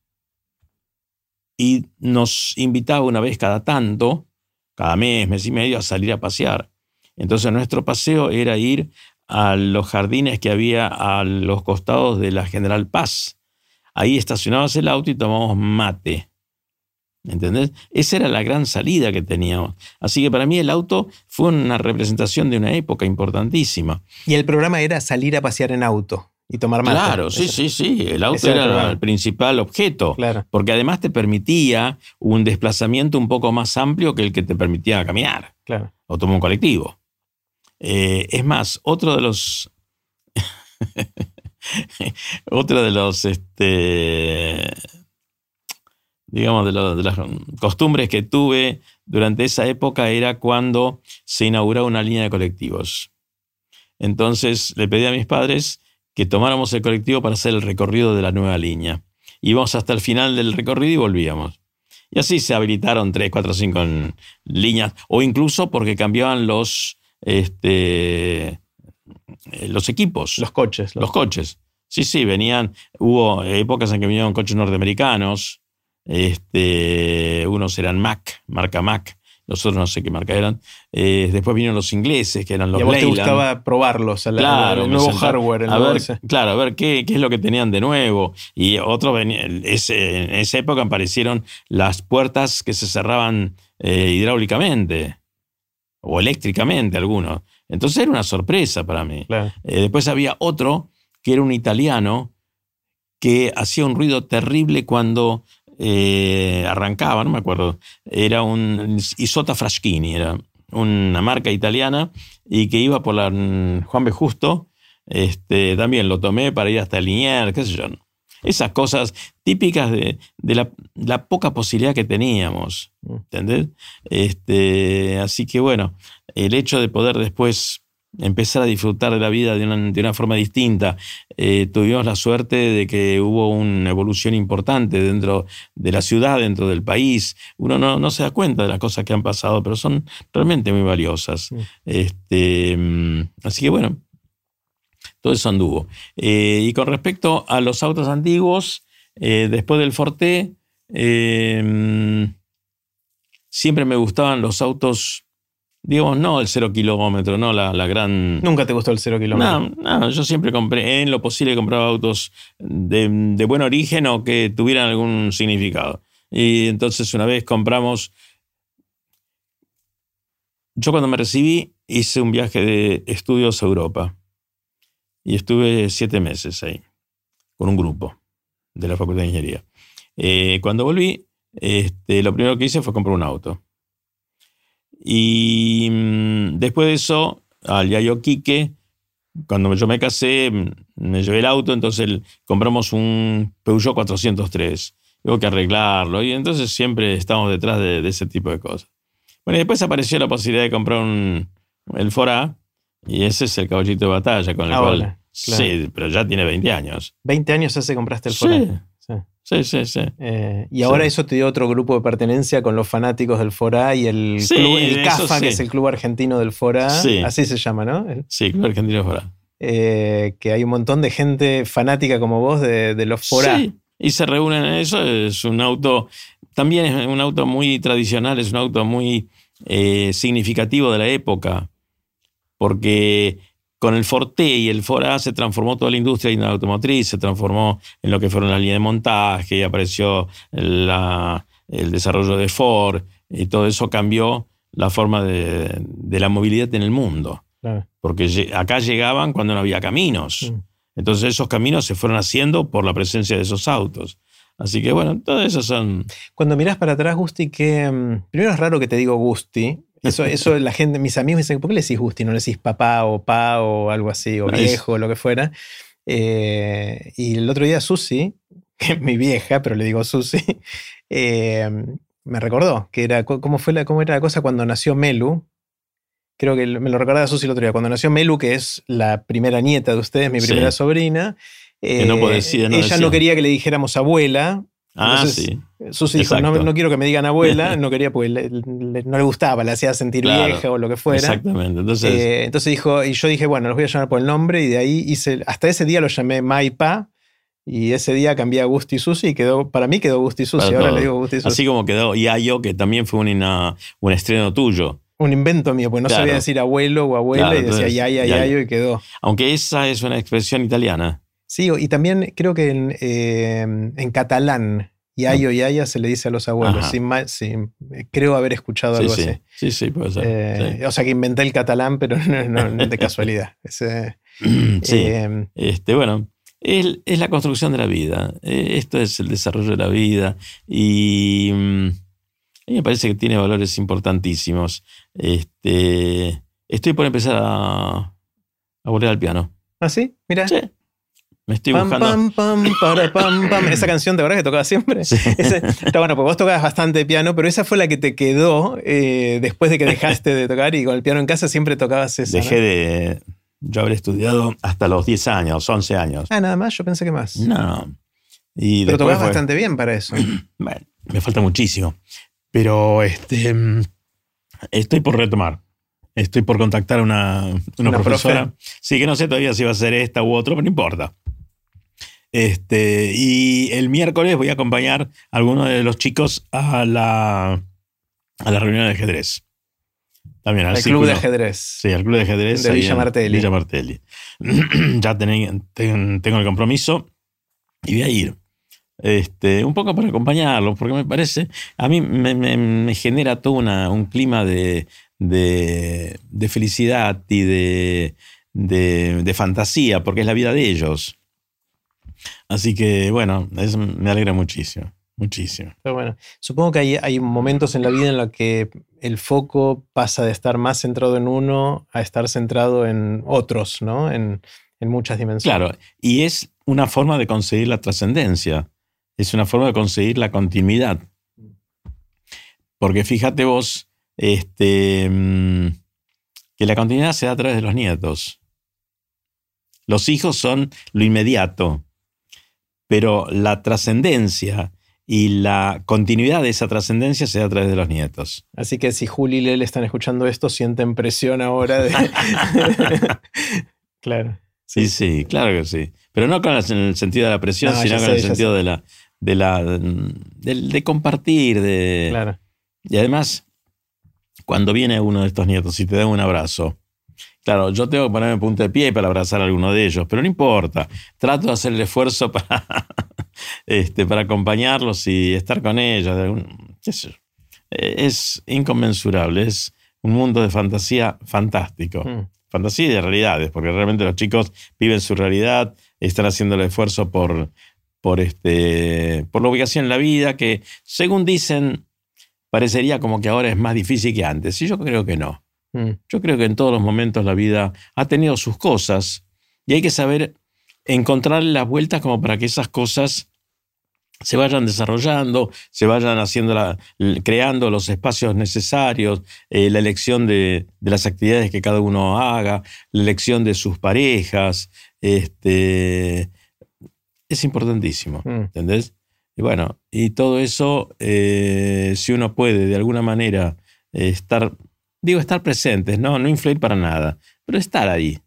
y nos invitaba una vez cada tanto, cada mes, mes y medio, a salir a pasear. Entonces nuestro paseo era ir a los jardines que había a los costados de la General Paz. Ahí estacionabas el auto y tomamos mate. ¿Entendés? Esa era la gran salida que teníamos. Así que para mí el auto fue una representación de una época importantísima. Y el programa era salir a pasear en auto y tomar mate. Claro, sí, sí, sí. El auto era el, principal objeto. Claro. Porque además te permitía un desplazamiento un poco más amplio que el que te permitía caminar. Claro. O tomar un colectivo. Eh, es más, otro de los. *laughs* *laughs* otro de. Este, digamos, de, las costumbres que tuve durante esa época era cuando se inauguraba una línea de colectivos. Entonces le pedí a mis padres que tomáramos el colectivo para hacer el recorrido de la nueva línea. Íbamos hasta el final del recorrido y volvíamos. Y así se habilitaron tres, cuatro, cinco líneas, o incluso porque cambiaban los, este, los equipos. Los coches. Los, coches. Sí, sí, venían, hubo épocas en que vinieron coches norteamericanos, este, unos eran Mac, marca Mac, los otros no sé qué marca eran. Eh, después vinieron los ingleses, que eran los ¿Y a vos te gustaba probarlos, el nuevo hardware. claro, a ver qué, qué, es lo que tenían de nuevo. Y otros ese, en esa época aparecieron las puertas que se cerraban eh, hidráulicamente o eléctricamente algunos. Entonces era una sorpresa para mí. Eh, después había otro que era un italiano que hacía un ruido terrible cuando eh, arrancaba, no me acuerdo. Era un Isota Fraschini, era una marca italiana y que iba por la mm, Juan B. Justo. Este, también lo tomé para ir hasta Liniers, qué sé yo. Esas cosas típicas de, la, poca posibilidad que teníamos. Mm. ¿Entendés? Este, así que bueno, el hecho de poder después empezar a disfrutar de la vida de una, forma distinta. Eh, tuvimos la suerte de que hubo una evolución importante dentro de la ciudad, dentro del país. Uno no, se da cuenta de las cosas que han pasado, pero son realmente muy valiosas. Mm. Este, mm, así que bueno, todo eso anduvo. Eh, y con respecto a los autos antiguos, eh, después del Forte, em, siempre me gustaban los autos, digamos, no el cero kilómetro, no la, gran... ¿Nunca te gustó el cero kilómetro? No, no, yo siempre compré, en lo posible compraba autos de, de buen origen o que tuvieran algún significado. Y entonces una vez compramos... Yo cuando me recibí hice un viaje de estudios a Europa y estuve siete meses ahí con un grupo de la Facultad de Ingeniería. Eh, cuando volví, este, lo primero que hice fue comprar un auto. Y mm, después de eso, al Yayo Quique, cuando yo me casé, mm, me llevé el auto, entonces compramos un Peugeot 403. Hubo que arreglarlo y entonces siempre estamos detrás de, ese tipo de cosas. Bueno, y después apareció la posibilidad de comprar un, el Fora y ese es el caballito de batalla con el cual... Sí, pero ya tiene 20 años. 20 años hace compraste el Fora. Sí, sí, sí. Eh, y ahora eso te dio otro grupo de pertenencia con los fanáticos del Fora y el, club, el CAFA, que es el club argentino del Fora. Así se llama, ¿no? Sí, Club Argentino del Fora. Eh, que hay un montón de gente fanática como vos de, de los Fora. Sí, y se reúnen en eso. Es un auto, también es un auto muy tradicional, es un auto muy eh, significativo de la época, porque con el Forte y el Fora se transformó toda la industria la automotriz, se transformó en lo que fueron las líneas de montaje y apareció el desarrollo de Ford y todo eso cambió la forma de, la movilidad en el mundo. Porque acá llegaban cuando no había caminos. Mm. Entonces esos caminos se fueron haciendo por la presencia de esos autos. Así que bueno, todo eso son... Cuando miras para atrás, Gusti, que... Mm, primero es raro que te digo Gusti. Eso, eso la gente, mis amigos me dicen, ¿por qué le decís Gusti? No le decís papá o pa o algo así, o viejo, o lo que fuera. Eh, y el otro día Susi, que es mi vieja, pero le digo Susi, *laughs* eh, me recordó que era, cómo, fue la, cómo era la cosa cuando nació Melu, creo que me lo recordaba Susi el otro día, cuando nació Melu, que es la primera nieta de ustedes, mi primera sobrina. Eh, no ella no quería que le dijéramos abuela. Ah, sí. Susi dijo, no, quiero que me digan abuela, *laughs* no quería porque no le gustaba, le hacía sentir vieja o lo que fuera. Exactamente. Entonces, eh, entonces dijo, y yo dije, bueno, los voy a llamar por el nombre, y de ahí hice, hasta ese día lo llamé Maipa, y ese día cambié a Gusti Susi y quedó, para mí quedó Gusti Susi, ahora le digo Gusti Susi. Así como quedó Yayo, que también fue un estreno tuyo un invento mío, pues no sabía decir abuelo o abuela y decía yaya, yayo y quedó. Aunque esa es una expresión italiana. Sí, y también creo que en, eh, catalán, yayo, ah. yaya se le dice a los abuelos. sí, creo haber escuchado algo así. Sí, sí, puede ser. Eh, o sea que inventé el catalán, pero no, de *laughs* casualidad. *clears throat* sí. Eh, este, bueno, es, es, la construcción de la vida. esto es el desarrollo de la vida. Y mm, a mí me parece que tiene valores importantísimos. Este, estoy por empezar a, a volver al piano. ¿Ah, sí? Mira. Sí. Me estoy buscando. Esa canción, ¿te acuerdas que tocaba siempre? está bueno, pues vos tocabas bastante piano, pero esa fue la que te quedó eh, después de que dejaste de tocar y con el piano en casa siempre tocabas esa. Dejé de. Yo habré estudiado hasta los 10 años, 11 años. Ah, nada más, yo pensé que más. No. Y pero tocabas bastante bien para eso. *clears throat* Bueno, me falta muchísimo. Pero este, estoy por retomar. Estoy por contactar a una, una, profesora. Sí, que no sé todavía si va a ser esta u otro, pero no importa. Este, y el miércoles voy a acompañar a algunos de los chicos a la, a la reunión de ajedrez. También al, club de ajedrez. Sí, al club de ajedrez. De Villa Martelli. Villa Martelli. *clears throat* ya tengo el compromiso y voy a ir. Este, un poco para acompañarlos, porque me parece, a mí me, genera todo un clima de, felicidad y de, fantasía, porque es la vida de ellos. Así que, bueno, me alegra muchísimo. Muchísimo. Pero bueno, supongo que hay, hay, momentos en la vida en los que el foco pasa de estar más centrado en uno a estar centrado en otros, ¿no? En, en muchas dimensiones. Claro, y es una forma de conseguir la trascendencia es una forma de conseguir la continuidad. Porque fíjate vos este, mm, que la continuidad se da a través de los nietos. Los hijos son lo inmediato, pero la trascendencia y la continuidad de esa trascendencia se da a través de los nietos. Así que si Juli y Lele están escuchando esto, sienten presión ahora de... *laughs* claro. Sí, sí, claro que sí. Pero no con en el sentido de la presión, sino con el sentido de la, de la de, compartir, de. Claro. Y además, cuando viene uno de estos nietos y te da un abrazo, claro, yo tengo que ponerme punto de pie para abrazar a alguno de ellos, pero no importa. Trato de hacer el esfuerzo *laughs* para, este, para acompañarlos y estar con ellos. Es inconmensurable, es un mundo de fantasía fantástico. Mm. Fantasía y de realidades, porque realmente los chicos viven su realidad, están haciendo el esfuerzo por, por, este, por la ubicación en la vida, que según dicen, parecería como que ahora es más difícil que antes. Y yo creo que no. Mm. Yo creo que en todos los momentos la vida ha tenido sus cosas y hay que saber encontrar las vueltas como para que esas cosas se vayan desarrollando, se vayan haciendo la, creando los espacios necesarios, eh, la elección de, las actividades que cada uno haga, la elección de sus parejas, este, es importantísimo, mm. ¿entendés? Y bueno, y todo eso, eh, si uno puede de alguna manera estar, digo, estar presentes, ¿no? No influir para nada, pero estar ahí,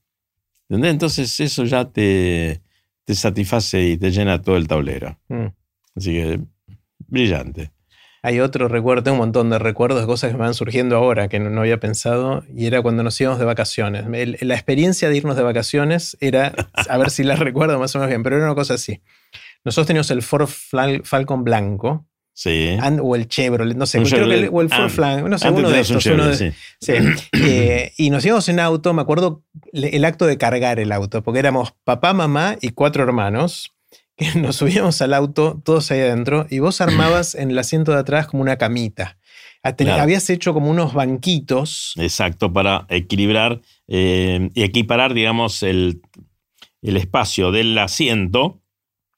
¿entendés? Entonces eso ya te, te satisface y te llena todo el tablero. Mm. Así que, brillante. Hay otro recuerdo, tengo un montón de recuerdos de cosas que me van surgiendo ahora que no, había pensado, y era cuando nos íbamos de vacaciones. la experiencia de irnos de vacaciones era, *laughs* a ver si la recuerdo más o menos bien, pero era una cosa así. Nosotros teníamos el Ford Falcon blanco, Sí. o el Chevrolet, no sé, creo que el, o el Ford Falcon, no sé, uno de estos. sí. sí. Eh, y nos íbamos en auto, me acuerdo el acto de cargar el auto, porque éramos papá, mamá y cuatro hermanos que *laughs* nos subíamos al auto, todos ahí adentro, y vos armabas en el asiento de atrás como una camita. Habías hecho como unos banquitos. Exacto, para equilibrar eh, y equiparar, digamos, el, el espacio del asiento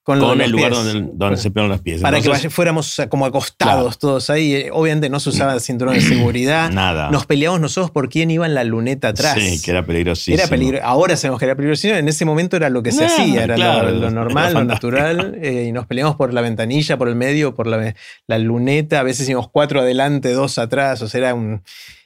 con, el lugar donde, se pegan las pies. Para que fuéramos como acostados todos ahí. Eh, obviamente no se usaba cinturón de *clears throat* seguridad. Nada. Nos peleamos nosotros por quién iba en la luneta atrás. Sí, que era peligrosísimo. Era peligro Ahora sabemos que era peligrosísimo. En ese momento era lo que se hacía, era lo, normal, lo natural. *laughs* Eh, y nos peleamos por la ventanilla, por el medio, por la, luneta. A veces íbamos cuatro adelante, dos atrás. O sea, era un.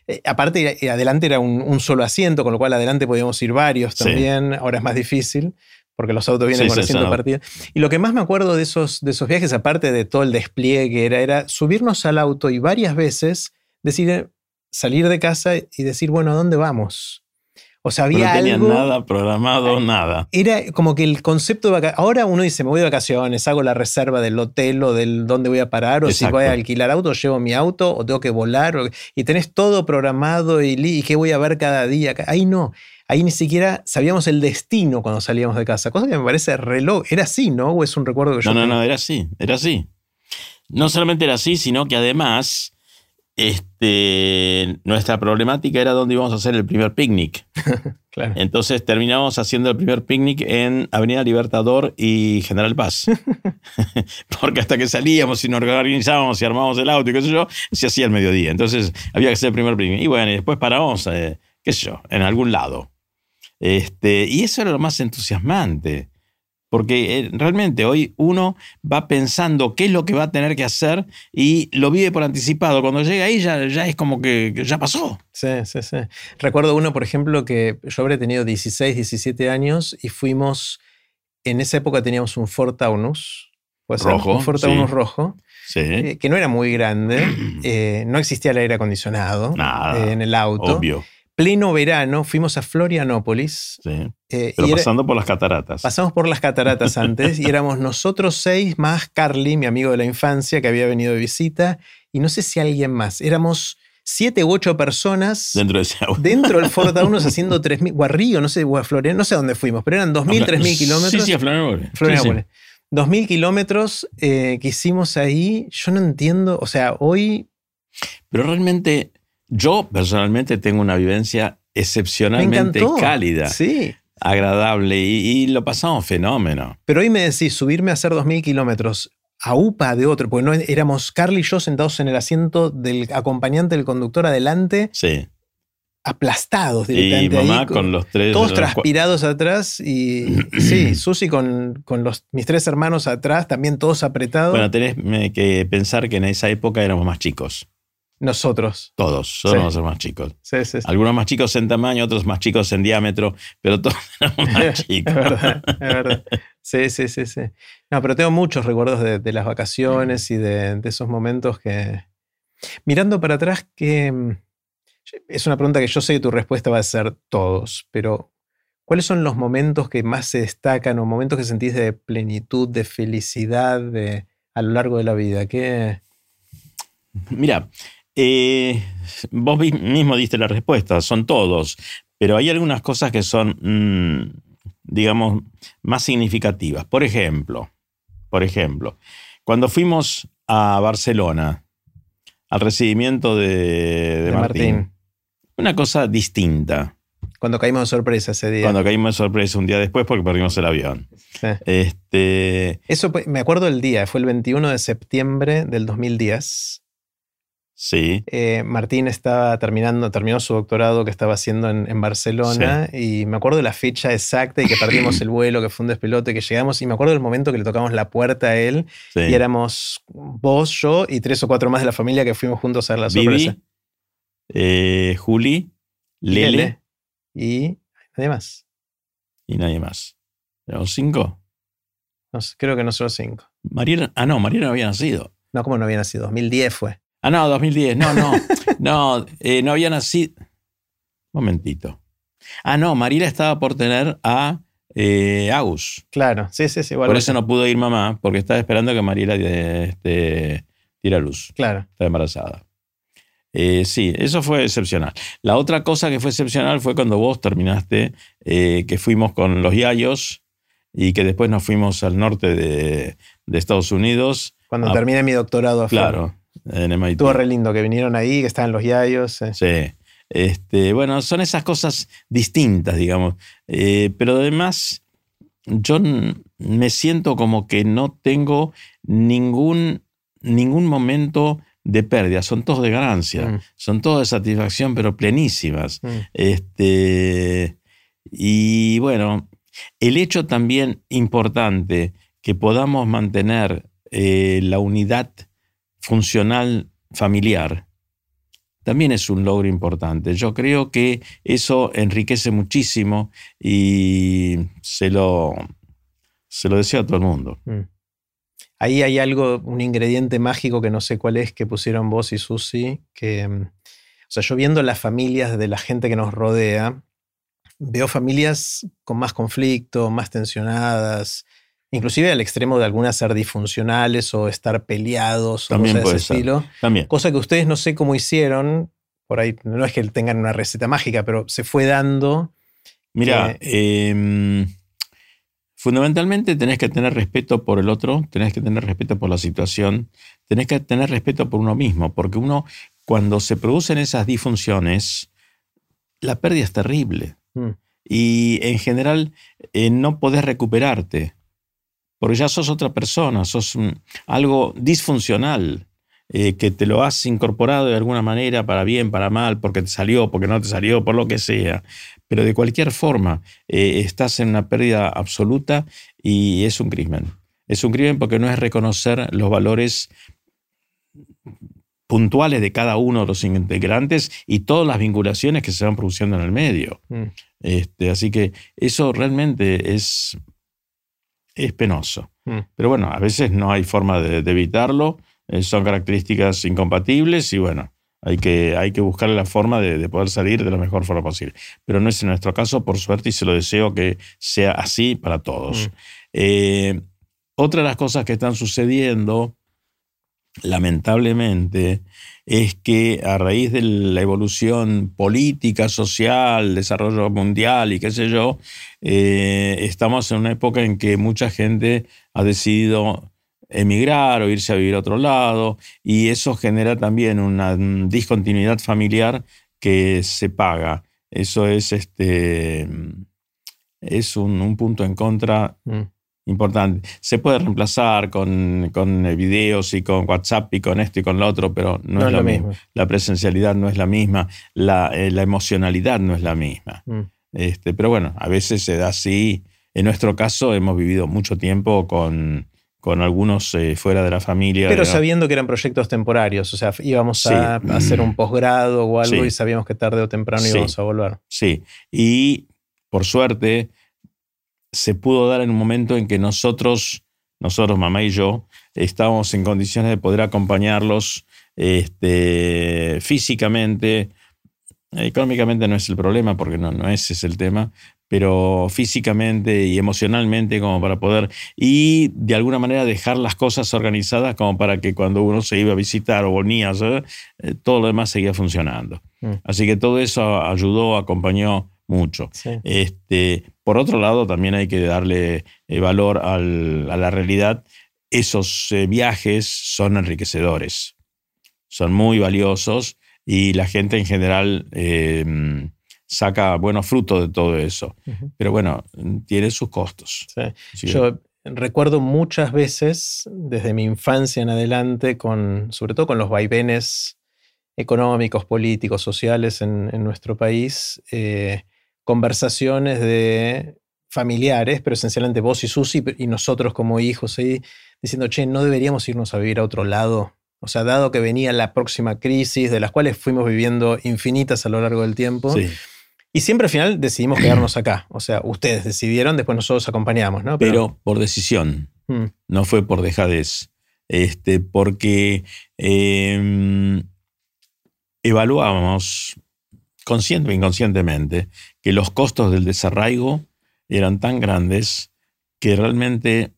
Eh, aparte, adelante era un, solo asiento, con lo cual adelante podíamos ir varios también. Ahora es más difícil porque los autos vienen con asiento partido. Y lo que más me acuerdo de esos, de esos viajes, aparte de todo el despliegue era, era subirnos al auto y varias veces decir, salir de casa y decir, bueno, ¿a dónde vamos? O sea, había no tenía algo, nada programado, nada. Era como que el concepto de vacaciones. Ahora uno dice, me voy de vacaciones, hago la reserva del hotel o del dónde voy a parar, o si voy a alquilar auto, llevo mi auto, o tengo que volar, y tenés todo programado y, y qué voy a ver cada día. Ahí no. Ahí ni siquiera sabíamos el destino cuando salíamos de casa, cosa que me parece reloj. Era así, ¿no? ¿O es un recuerdo que yo.? No, no, no, era así, era así. No solamente era así, sino que además este, nuestra problemática era dónde íbamos a hacer el primer picnic. *laughs* claro. Entonces terminamos haciendo el primer picnic en Avenida Libertador y General Paz. *laughs* Porque hasta que salíamos y nos organizábamos y armábamos el auto y qué sé yo, se hacía el mediodía. Entonces había que hacer el primer picnic. Y bueno, y después parábamos, eh, qué sé yo, en algún lado. Este, y eso era lo más entusiasmante, porque eh, realmente hoy uno va pensando qué es lo que va a tener que hacer y lo vive por anticipado. Cuando llega ahí ya, ya es como que, ya pasó. Sí, sí, sí. Recuerdo uno, por ejemplo, que yo habré tenido 16, 17 años y fuimos, en esa época teníamos un Ford Taunus. Rojo. Un Ford Taunus rojo. Sí. Eh, que no era muy grande, *clears throat* eh, no existía el aire acondicionado en el auto. Obvio pleno verano fuimos a Florianópolis. Sí. Eh, pero pasando por las cataratas. Pasamos por las cataratas *laughs* antes y éramos nosotros seis más Carly, mi amigo de la infancia, que había venido de visita, y no sé si alguien más. Éramos siete u ocho personas dentro, de ese dentro del Ford *laughs* Taunus haciendo 3.000, o a Río, no sé, o a Florian, no sé a dónde fuimos, pero eran 2.000, 3.000 kilómetros. Sí, sí, a Florianópolis. Florianópolis. 2.000 kilómetros eh, que hicimos ahí, yo no entiendo, o sea, hoy... Pero realmente yo personalmente tengo una vivencia excepcionalmente cálida. Sí. Agradable y, lo pasamos fenómeno. Pero hoy me decís, subirme a hacer 2.000 kilómetros a UPA de otro, porque no éramos Carly y yo sentados en el asiento del acompañante del conductor adelante. Sí. Aplastados directamente. Y mamá con los tres. Todos transpirados atrás y, *clears throat* sí, Susi con, con los, mis tres hermanos atrás, también todos apretados. Bueno, tenés que pensar que en esa época éramos más chicos. Nosotros. Todos, somos los más chicos. Algunos más chicos en tamaño, otros más chicos en diámetro, pero todos *laughs* éramos más chicos. es verdad, es verdad. Sí, sí, sí, sí. No, pero tengo muchos recuerdos de, las vacaciones y de, esos momentos que. Mirando para atrás, que. Mm, es una pregunta que yo sé que tu respuesta va a ser todos, pero ¿cuáles son los momentos que más se destacan o momentos que sentís de plenitud, de felicidad de, a lo largo de la vida? ¿Qué. Mira, eh, vos mismo diste la respuesta, son todos, pero hay algunas cosas que son, mm, digamos, más significativas. Por ejemplo, por ejemplo, cuando fuimos a Barcelona al recibimiento de, Martín, una cosa distinta. Cuando caímos de sorpresa ese día. Cuando caímos de sorpresa un día después porque perdimos el avión. Este... Eso me acuerdo del día, fue el 21 de septiembre del 2010. Sí. Eh, Martín estaba terminando, terminó su doctorado que estaba haciendo en, Barcelona y me acuerdo de la fecha exacta y que perdimos *clears throat* el vuelo, que fue un despelote, que llegamos y me acuerdo del momento que le tocamos la puerta a él y éramos vos, yo y tres o cuatro más de la familia que fuimos juntos a la sorpresa. Eh, Juli, Lele, y nadie más. Y nadie más. ¿Éramos cinco? creo que no solo cinco. Ah, no, Mariela no había nacido. No, ¿cómo no había nacido? 2010 fue. Ah, no, 2010. No, no. no, eh, no había nacido. Momentito. Ah, no, Mariela estaba por tener a eh, Agus. Claro, sí, sí, sí. por eso no pudo ir mamá, porque estaba esperando que Mariela este, tira luz. Claro. Está embarazada. Eh, sí, eso fue excepcional. La otra cosa que fue excepcional fue cuando vos terminaste, que fuimos con los Yayos y que después nos fuimos al norte de, Estados Unidos. Cuando terminé mi doctorado afuera. Claro, en MIT. Estuvo re lindo que vinieron ahí, que estaban los yayos. Sí. Este, bueno, son esas cosas distintas, digamos. Eh, pero además, yo me siento como que no tengo ningún, ningún momento de pérdida, son todos de ganancia, mm. son todos de satisfacción, pero plenísimas. Mm. Este, y bueno, el hecho también importante que podamos mantener eh, la unidad funcional familiar, también es un logro importante. Yo creo que eso enriquece muchísimo y se lo, se lo deseo a todo el mundo. Mm. Ahí hay algo, un ingrediente mágico que no sé cuál es, que pusieron vos y Susi, que, mm, o sea, yo viendo las familias de la gente que nos rodea, veo familias con más conflicto, más tensionadas, inclusive al extremo de algunas ser disfuncionales o estar peleados También o cosas de ese estilo. También. Cosa que ustedes no sé cómo hicieron, por ahí no es que tengan una receta mágica, pero se fue dando. Mira, em, fundamentalmente tenés que tener respeto por el otro, tenés que tener respeto por la situación, tenés que tener respeto por uno mismo, porque uno, cuando se producen esas disfunciones, la pérdida es terrible. Mm. Y en general eh, no podés recuperarte porque ya sos otra persona, sos algo disfuncional, eh, que te lo has incorporado de alguna manera para bien, para mal, porque te salió, porque no te salió, por lo que sea. Pero de cualquier forma, eh, estás en una pérdida absoluta y es un crimen. Es un crimen porque no es reconocer los valores puntuales de cada uno de los integrantes y todas las vinculaciones que se van produciendo en el medio. Mm. Este, así que eso realmente es es penoso. Mm. Pero bueno, a veces no hay forma de, evitarlo, eh, son características incompatibles y bueno, hay que, hay que buscar la forma de, poder salir de la mejor forma posible. Pero no es en nuestro caso, por suerte, y se lo deseo que sea así para todos. Mm. Eh, otra de las cosas que están sucediendo, lamentablemente, es que a raíz de la evolución política, social, desarrollo mundial y qué sé yo, eh, estamos en una época en que mucha gente ha decidido emigrar o irse a vivir a otro lado y eso genera también una discontinuidad familiar que se paga. Eso es, este, es un, punto en contra. Mm importante. Se puede reemplazar con, con, videos y con WhatsApp y con esto y con lo otro, pero no, es, lo mismo. La presencialidad no es la misma, la, eh, la emocionalidad no es la misma. Mm. Este, pero bueno, a veces se da así. En nuestro caso hemos vivido mucho tiempo con, con algunos eh, fuera de la familia. Pero sabiendo que eran proyectos temporarios, o sea, íbamos a, hacer un posgrado o algo y sabíamos que tarde o temprano íbamos a volver. Sí, y por suerte se pudo dar en un momento en que nosotros, nosotros, mamá y yo, estábamos en condiciones de poder acompañarlos este, físicamente. Económicamente no es el problema, porque no, no ese es el tema, pero físicamente y emocionalmente como para poder y de alguna manera dejar las cosas organizadas como para que cuando uno se iba a visitar o venía, eh, todo lo demás seguía funcionando. Mm. Así que todo eso ayudó, acompañó mucho. Este, por otro lado, también hay que darle eh, valor a la realidad. Esos eh, viajes son enriquecedores, son muy valiosos y la gente en general saca buenos frutos de todo eso. Pero bueno, tiene sus costos. Yo recuerdo muchas veces, desde mi infancia en adelante, con, sobre todo con los vaivenes económicos, políticos, sociales en, nuestro país, eh, conversaciones de familiares, pero esencialmente vos y Susi y nosotros como hijos ahí, diciendo, che, no deberíamos irnos a vivir a otro lado. O sea, dado que venía la próxima crisis, de las cuales fuimos viviendo infinitas a lo largo del tiempo, sí. Y siempre al final decidimos quedarnos acá. O sea, ustedes decidieron, después nosotros acompañamos, ¿no? Pero, por decisión, mm. no fue por dejadez. Este, porque em, evaluábamos, consciente o inconscientemente, que los costos del desarraigo eran tan grandes que realmente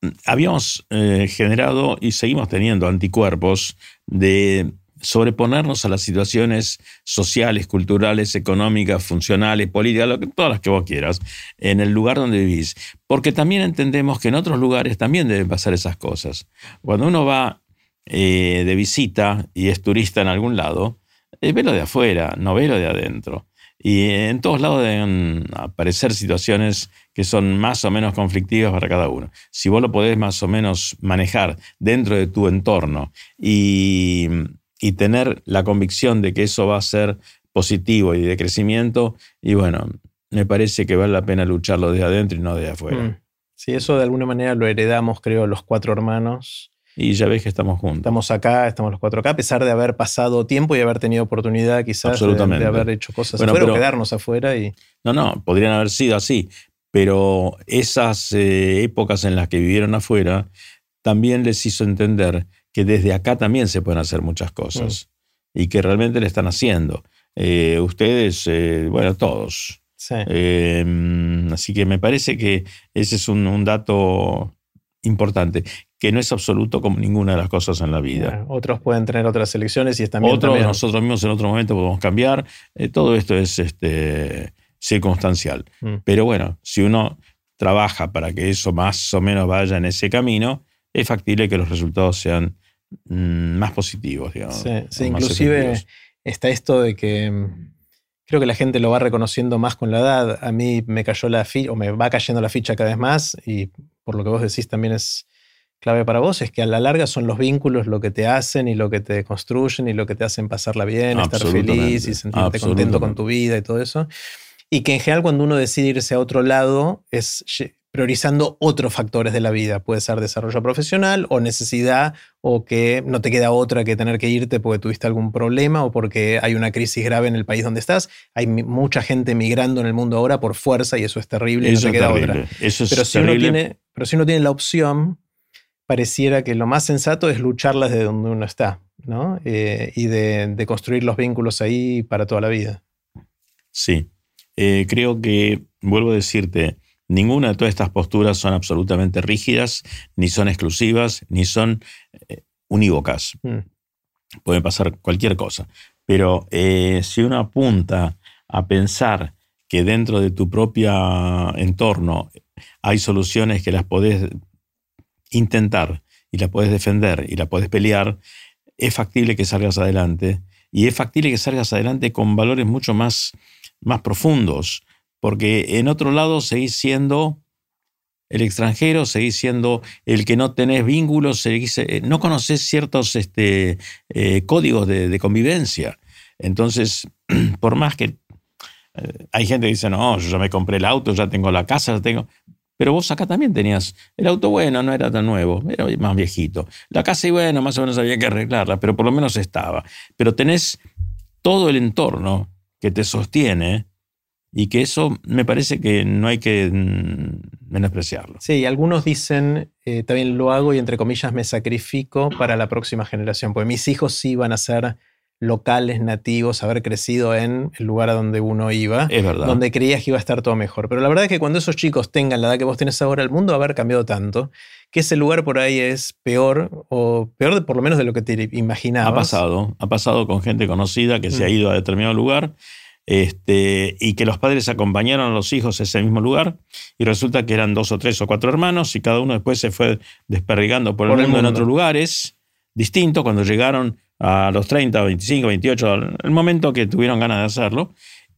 mm, habíamos eh, generado y seguimos teniendo anticuerpos de sobreponernos a las situaciones sociales, culturales, económicas, funcionales, políticas, todas las que vos quieras, en el lugar donde vivís. Porque también entendemos que en otros lugares también deben pasar esas cosas. Cuando uno va eh, de visita y es turista en algún lado, eh, ve lo de afuera, no ve lo de adentro. Y en todos lados deben aparecer situaciones que son más o menos conflictivas para cada uno. Si vos lo podés más o menos manejar dentro de tu entorno y y tener la convicción de que eso va a ser positivo y de crecimiento, y bueno, me parece que vale la pena lucharlo desde adentro y no desde afuera. Mm. Sí, eso de alguna manera lo heredamos, creo, los cuatro hermanos. Y ya ves que estamos juntos. Estamos acá, estamos los cuatro acá, a pesar de haber pasado tiempo y haber tenido oportunidad quizás de, haber hecho cosas afuera o quedarnos afuera. Y... No, no, podrían haber sido así, pero esas eh, épocas en las que vivieron afuera también les hizo entender que desde acá también se pueden hacer muchas cosas mm. y que realmente le están haciendo. Eh, ustedes, eh, bueno, todos. Em, así que me parece que ese es un, dato importante, que no es absoluto como ninguna de las cosas en la vida. otros pueden tener otras elecciones y están bien. Otros, nosotros mismos en otro momento podemos cambiar. Eh, todo esto es este, circunstancial. Mm. Pero bueno, si uno trabaja para que eso más o menos vaya en ese camino, es factible que los resultados sean Mm, más positivos, digamos. Sí, inclusive está esto de que mm, creo que la gente lo va reconociendo más con la edad. A mí me cayó la ficha, o me va cayendo la ficha cada vez más, y por lo que vos decís también es clave para vos, es que a la larga son los vínculos lo que te hacen y lo que te construyen y lo que te hacen pasarla bien, estar feliz y sentirte contento con tu vida y todo eso. Y que en general cuando uno decide irse a otro lado es priorizando otros factores de la vida. Puede ser desarrollo profesional o necesidad o que no te queda otra que tener que irte porque tuviste algún problema o porque hay una crisis grave en el país donde estás. Hay mucha gente migrando en el mundo ahora por fuerza y eso es terrible y no te queda otra. Eso es pero, si Uno tiene, pero si uno tiene la opción, pareciera que lo más sensato es lucharla desde donde uno está ¿no? Eh, y de, construir los vínculos ahí para toda la vida. Sí, eh, creo que, vuelvo a decirte, Ninguna de todas estas posturas son absolutamente rígidas, ni son exclusivas, ni son eh, unívocas. Mm. Puede pasar cualquier cosa. Pero si uno apunta a pensar que dentro de tu propio entorno hay soluciones que las podés intentar y las puedes defender y las puedes pelear, es factible que salgas adelante. Y es factible que salgas adelante con valores mucho más, más profundos, porque en otro lado seguís siendo el extranjero, seguís siendo el que no tenés vínculos, seguís, eh, no conoces ciertos este, eh, códigos de, convivencia. Entonces, *clears throat* por más que eh, hay gente que dice, no, yo ya me compré el auto, ya tengo la casa, ya tengo... Pero vos acá también tenías el auto bueno, no era tan nuevo, era más viejito. La casa, y bueno, más o menos había que arreglarla, pero por lo menos estaba. Pero tenés todo el entorno que te sostiene y que eso me parece que no hay que mm, menospreciarlo. Sí, algunos dicen, eh, también lo hago y entre comillas me sacrifico para la próxima generación, porque mis hijos sí van a ser locales, nativos, haber crecido en el lugar a donde uno iba, es verdad. donde creías que iba a estar todo mejor. Pero la verdad es que cuando esos chicos tengan la edad que vos tenés ahora, el mundo va a haber cambiado tanto que ese lugar por ahí es peor, o peor de, por lo menos de lo que te imaginabas. Ha pasado, ha pasado con gente conocida que se ha mm. ido a determinado lugar este, y que los padres acompañaron a los hijos a ese mismo lugar, y resulta que eran dos o tres o cuatro hermanos, y cada uno después se fue desperdigando por, el, mundo en otros lugares distintos, cuando llegaron a los 30, 25, 28, el momento que tuvieron ganas de hacerlo,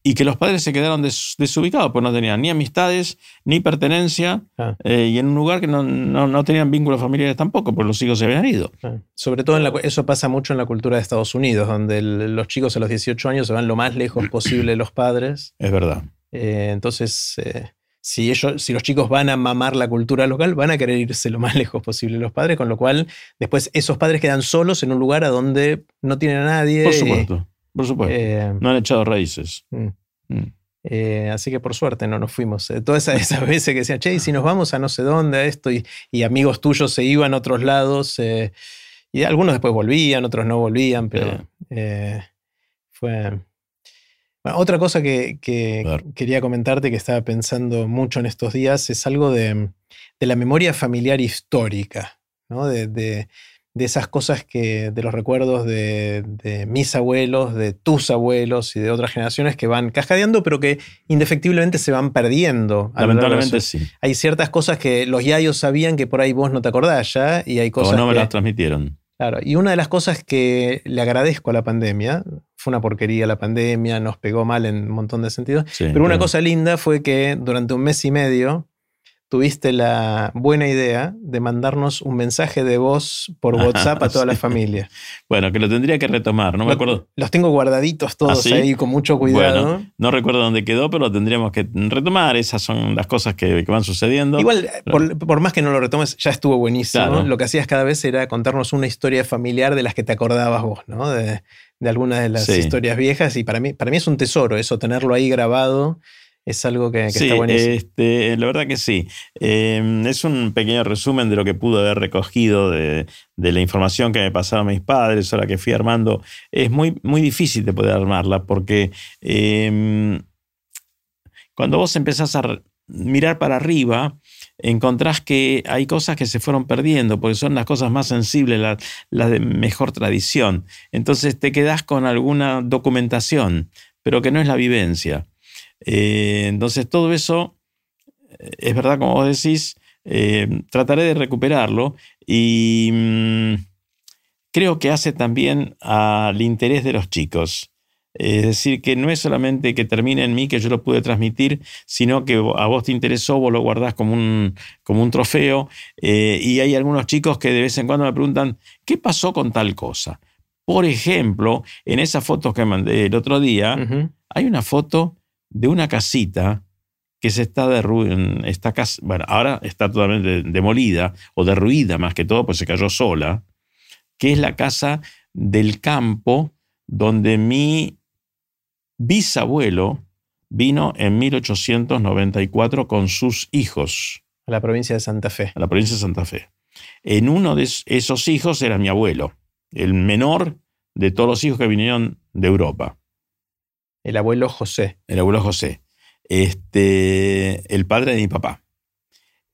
y que los padres se quedaron desubicados, pues no tenían ni amistades, ni pertenencia, ah. eh, y en un lugar que no, no, tenían vínculos familiares tampoco, pues los hijos se habían ido. Ah. Sobre todo en eso pasa mucho en la cultura de Estados Unidos, donde los chicos a los 18 años se van lo más lejos *clears throat* posible de los padres. Es verdad. Eh, entonces, eh, si, ellos, si los chicos van a mamar la cultura local, van a querer irse lo más *laughs* lejos posible los padres, con lo cual después esos padres quedan solos en un lugar a donde no tienen a nadie. Por supuesto, por supuesto. Eh, no han echado raíces. Mm. Mm. Eh, así que por suerte no nos fuimos. Eh, todas esas, veces que decían, che, si nos vamos a no sé dónde, a esto, y, amigos tuyos se iban a otros lados, y algunos después volvían, otros no volvían, pero fue otra cosa que, quería comentarte que estaba pensando mucho en estos días es algo de, la memoria familiar histórica, de, esas cosas que, de los recuerdos de, mis abuelos, de tus abuelos y de otras generaciones que van cascadeando, pero que indefectiblemente se van perdiendo. Lamentablemente sí. Hay ciertas cosas que los yayos sabían que por ahí vos no te acordás ya, y hay cosas. O no me las transmitieron. Claro, y una de las cosas que le agradezco a la pandemia, fue una porquería la pandemia, nos pegó mal en un montón de sentidos, pero una cosa linda fue que durante un mes y medio tuviste la buena idea de mandarnos un mensaje de voz por *laughs* WhatsApp a toda la familia. Bueno, que lo tendría que retomar, no me acuerdo. Los tengo guardaditos todos ¿Ah, ahí con mucho cuidado. no recuerdo dónde quedó, pero lo tendríamos que retomar. Esas son las cosas que, van sucediendo. Igual, por, más que no lo retomes, ya estuvo buenísimo. Lo que hacías cada vez era contarnos una historia familiar de las que te acordabas vos, ¿no? De, algunas de las historias viejas. Y para mí, para mí es un tesoro eso, tenerlo ahí grabado es algo que, está buenísimo. Este, la verdad que sí. Em, es un pequeño resumen de lo que pude haber recogido de, la información que me pasaron mis padres, ahora que fui armando. Es muy, muy difícil de poder armarla porque em, cuando vos empezás a mirar para arriba, encontrás que hay cosas que se fueron perdiendo, porque son las cosas más sensibles, las de mejor tradición. Entonces te quedás con alguna documentación, pero que no es la vivencia. Eh, entonces todo eso, eh, es verdad como vos decís, eh, trataré de recuperarlo y mm, creo que hace también al interés de los chicos. Es decir, que no es solamente que termine en mí, que yo lo pude transmitir, sino que a vos te interesó, vos lo guardás como un, como un trofeo. y hay algunos chicos que de vez en cuando me preguntan, ¿qué pasó con tal cosa? Por ejemplo, en esas fotos que mandé el otro día, hay una foto de una casita que se está derruida, bueno, ahora está totalmente demolida o derruida más que todo, pues se cayó sola, que es la casa del campo donde mi bisabuelo vino en 1894 con sus hijos. A la provincia de Santa Fe. A la provincia de Santa Fe. En uno de esos hijos era mi abuelo, el menor de todos los hijos que vinieron de Europa. El abuelo José. El abuelo José. Este, el padre de mi papá.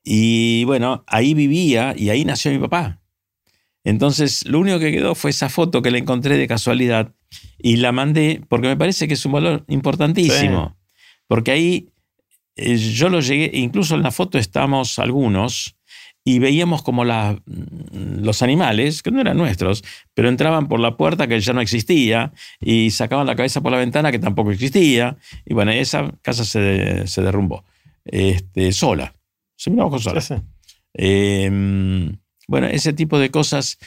Y bueno, ahí vivía y ahí nació mi papá. Entonces, lo único que quedó fue esa foto que le encontré de casualidad y la mandé porque me parece que es un valor importantísimo. Porque ahí eh, yo lo llegué, incluso en la foto estamos algunos, y veíamos como los animales, que no eran nuestros, pero entraban por la puerta que ya no existía y sacaban la cabeza por la ventana que tampoco existía. Y bueno, esa casa se, se derrumbó este, sola. Se miraba con sola. Em, bueno, ese tipo de cosas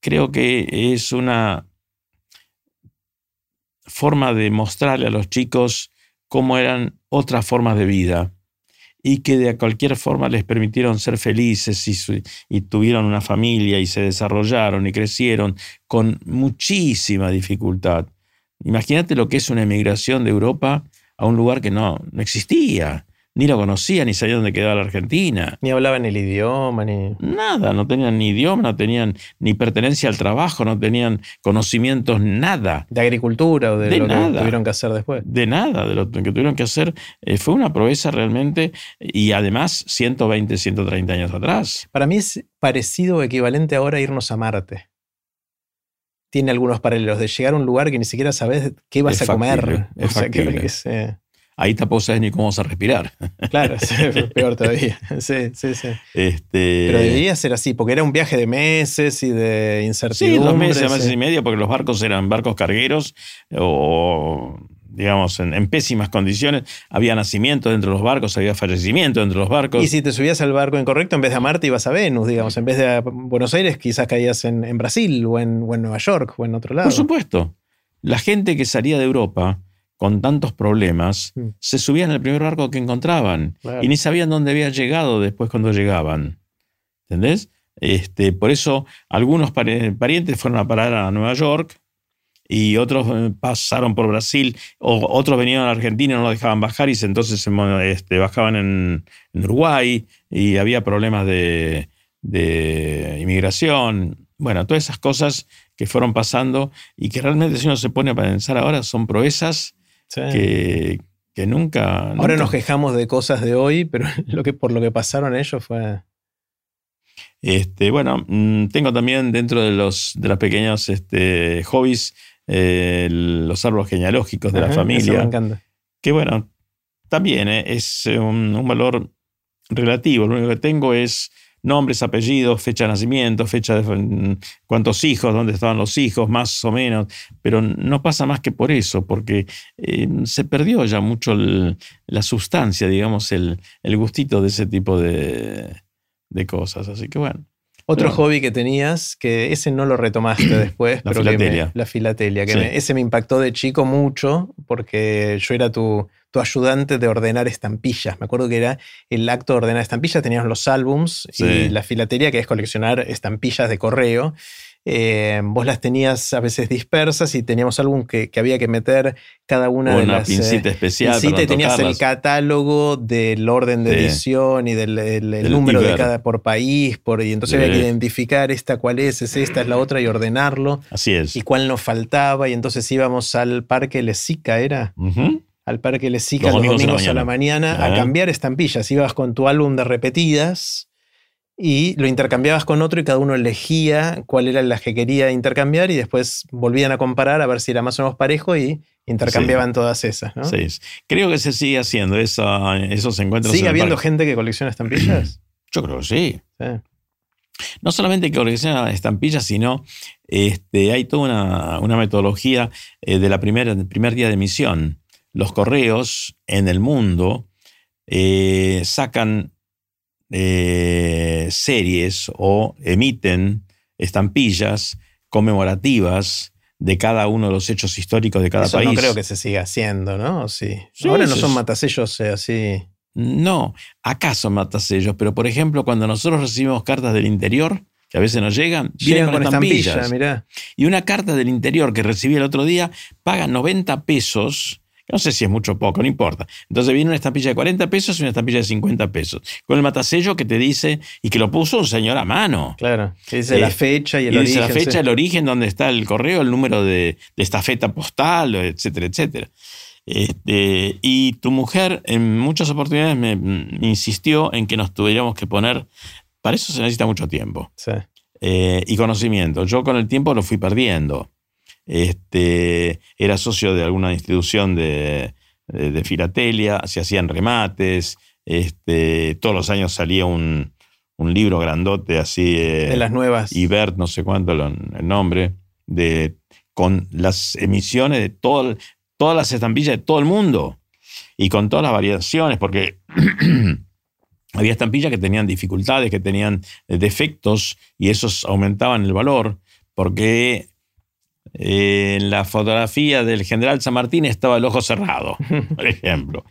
creo que es una forma de mostrarle a los chicos cómo eran otras formas de vida y que de cualquier forma les permitieron ser felices y, y, tuvieron una familia y se desarrollaron y crecieron con muchísima dificultad. Imagínate lo que es una emigración de Europa a un lugar que no, no existía ni lo conocía, ni sabía dónde quedaba la Argentina. Ni hablaban el idioma, ni... Nada, no tenían ni idioma, no tenían ni pertenencia al trabajo, no tenían conocimientos, nada. De agricultura o de, lo que tuvieron que hacer después. De nada, de lo que tuvieron que hacer. Eh, fue una proeza realmente y además 120, 130 años atrás. Para mí es parecido o equivalente ahora a irnos a Marte tiene algunos paralelos, de llegar a un lugar que ni siquiera sabes qué vas a comer. Es o eh, ahí tampoco sabes ni cómo vas a respirar. *laughs* Claro, peor todavía. *laughs* Sí, sí, sí. Este... Pero debería ser así, porque era un viaje de meses y de incertidumbre. Sí, dos meses, meses y medio, porque los barcos eran barcos cargueros o digamos, en, pésimas condiciones. Había nacimiento dentro de los barcos, había fallecimiento dentro de los barcos. Y si te subías al barco incorrecto, en vez de a Marte ibas a Venus, digamos. En vez de a Buenos Aires, quizás caías en, Brasil o en, o en, Nueva York o en otro lado. Por supuesto. La gente que salía de Europa con tantos problemas, mm. se subían al primer barco que encontraban y ni sabían dónde habían llegado después cuando llegaban. ¿Entendés? Este, por eso algunos parientes fueron a parar a Nueva York y otros eh, pasaron por Brasil, o otros venían a Argentina y no lo dejaban bajar y entonces este, bajaban en, Uruguay y había problemas de, de inmigración. Bueno, todas esas cosas que fueron pasando y que realmente si uno se pone a pensar ahora son proezas que, nunca, Ahora nos quejamos de cosas de hoy, pero *laughs* lo que, por lo que pasaron ellos fue... Este, bueno, mm, tengo también dentro de los, de los pequeños este, hobbies eh, los árboles genealógicos de la familia. me encanta. Que bueno, también eh, es un, un, valor relativo. Lo único que tengo es nombres, apellidos, fecha de nacimiento, fecha de mm, cuántos hijos, dónde estaban los hijos, más o menos, pero no pasa más que por eso, porque eh, se perdió ya mucho la sustancia, digamos, el, el, gustito de ese tipo de, de cosas. Así que bueno. Otro hobby que tenías, que ese no lo retomaste *clears throat* después, la pero filatelia. la filatelia, que ese me impactó de chico mucho, porque yo era tu, tu, ayudante de ordenar estampillas. Me acuerdo que era el acto de ordenar estampillas, tenías los álbums y la filatelia, que es coleccionar estampillas de correo. Eh, vos las tenías a veces dispersas y teníamos algún que, había que meter cada una, de las. pincita eh, especial. y tenías el catálogo del orden de edición y del número de cada por país, por, y entonces había que identificar esta cuál es, es esta, es la otra y ordenarlo. Así es. Y cuál nos faltaba, y entonces íbamos al Parque Lesica, ¿era? Al Parque Lesica los, domingos, a la mañana, a cambiar estampillas. Ibas con tu álbum de repetidas y lo intercambiabas con otro y cada uno elegía cuál era la que quería intercambiar y después volvían a comparar a ver si era más o menos parejo y intercambiaban todas esas. ¿no? Sí. Creo que se sigue haciendo eso, esos encuentros. ¿Sigue habiendo gente que colecciona estampillas? *clears throat* Yo creo que sí. No solamente que colecciona estampillas, sino este, hay toda una, metodología eh, de la primera, del primer día de emisión. Los correos en el mundo eh, sacan eh, series o emiten estampillas conmemorativas de cada uno de los hechos históricos de cada país. No creo que se siga haciendo, ¿no? Sí. Ahora no son matasellos eh, así. No, acá son matasellos, pero por ejemplo, cuando nosotros recibimos cartas del interior, que a veces nos llegan, vienen con, estampillas. Y una carta del interior que recibí el otro día paga 90 pesos no sé si es mucho o poco, no importa. Entonces viene una estampilla de 40 pesos y una estampilla de 50 pesos. Con el matasello que te dice, y que lo puso un señor a mano. Claro, que dice la eh, fecha y el y origen. Dice la fecha, el origen, donde está el correo, el número de, de estafeta postal, etcétera, etcétera. Este, y tu mujer en muchas oportunidades me, insistió en que nos tuviéramos que poner, para eso se necesita mucho tiempo sí. Eh, y conocimiento. Yo con el tiempo lo fui perdiendo. Este, era socio de alguna institución de, filatelia, se hacían remates, este, todos los años salía un, libro grandote así. Eh, de las nuevas. Ibert, no sé cuánto el nombre, de, con las emisiones de todo, todas las estampillas de todo el mundo y con todas las variaciones, porque *clears throat* había estampillas que tenían dificultades, que tenían defectos y esos aumentaban el valor, porque en la fotografía del general San Martín estaba el ojo cerrado, *laughs* por ejemplo.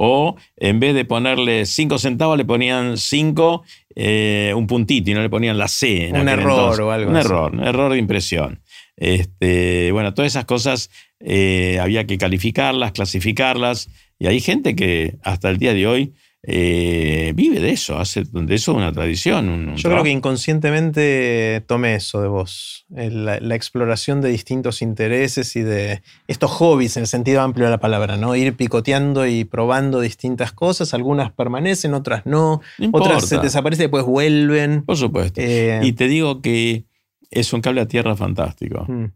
O en vez de ponerle 5 centavos, le ponían 5, eh, un puntito y no le ponían la C. un error o algo Un error, un error de impresión. Este, bueno, todas esas cosas eh, había que calificarlas, clasificarlas. Y hay gente que hasta el día de hoy eh, vive de eso, hace de eso una tradición. Yo creo que inconscientemente tomé eso de vos, la, exploración de distintos intereses y de estos hobbies en el sentido amplio de la palabra, ¿no? Ir picoteando y probando distintas cosas, algunas permanecen, otras no, otras se desaparecen y después vuelven. Por supuesto. Eh, y te digo que es un cable a tierra fantástico. Mm.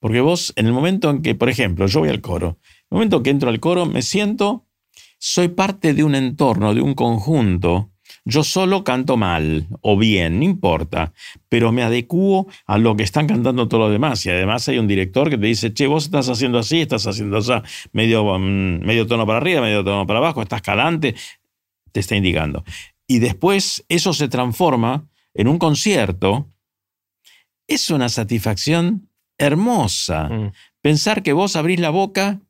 Porque vos, en el momento en que, por ejemplo, yo voy al coro, en el momento que entro al coro, me siento soy parte de un entorno, de un conjunto. Yo solo canto mal o bien, no importa, pero me adecuo a lo que están cantando todos los demás. Y además hay un director que te dice, che, vos estás haciendo así, estás haciendo así, medio, mm, medio tono para arriba, medio tono para abajo, estás calante, te está indicando. Y después eso se transforma en un concierto. Es una satisfacción hermosa. Mm. Pensar que vos abrís la boca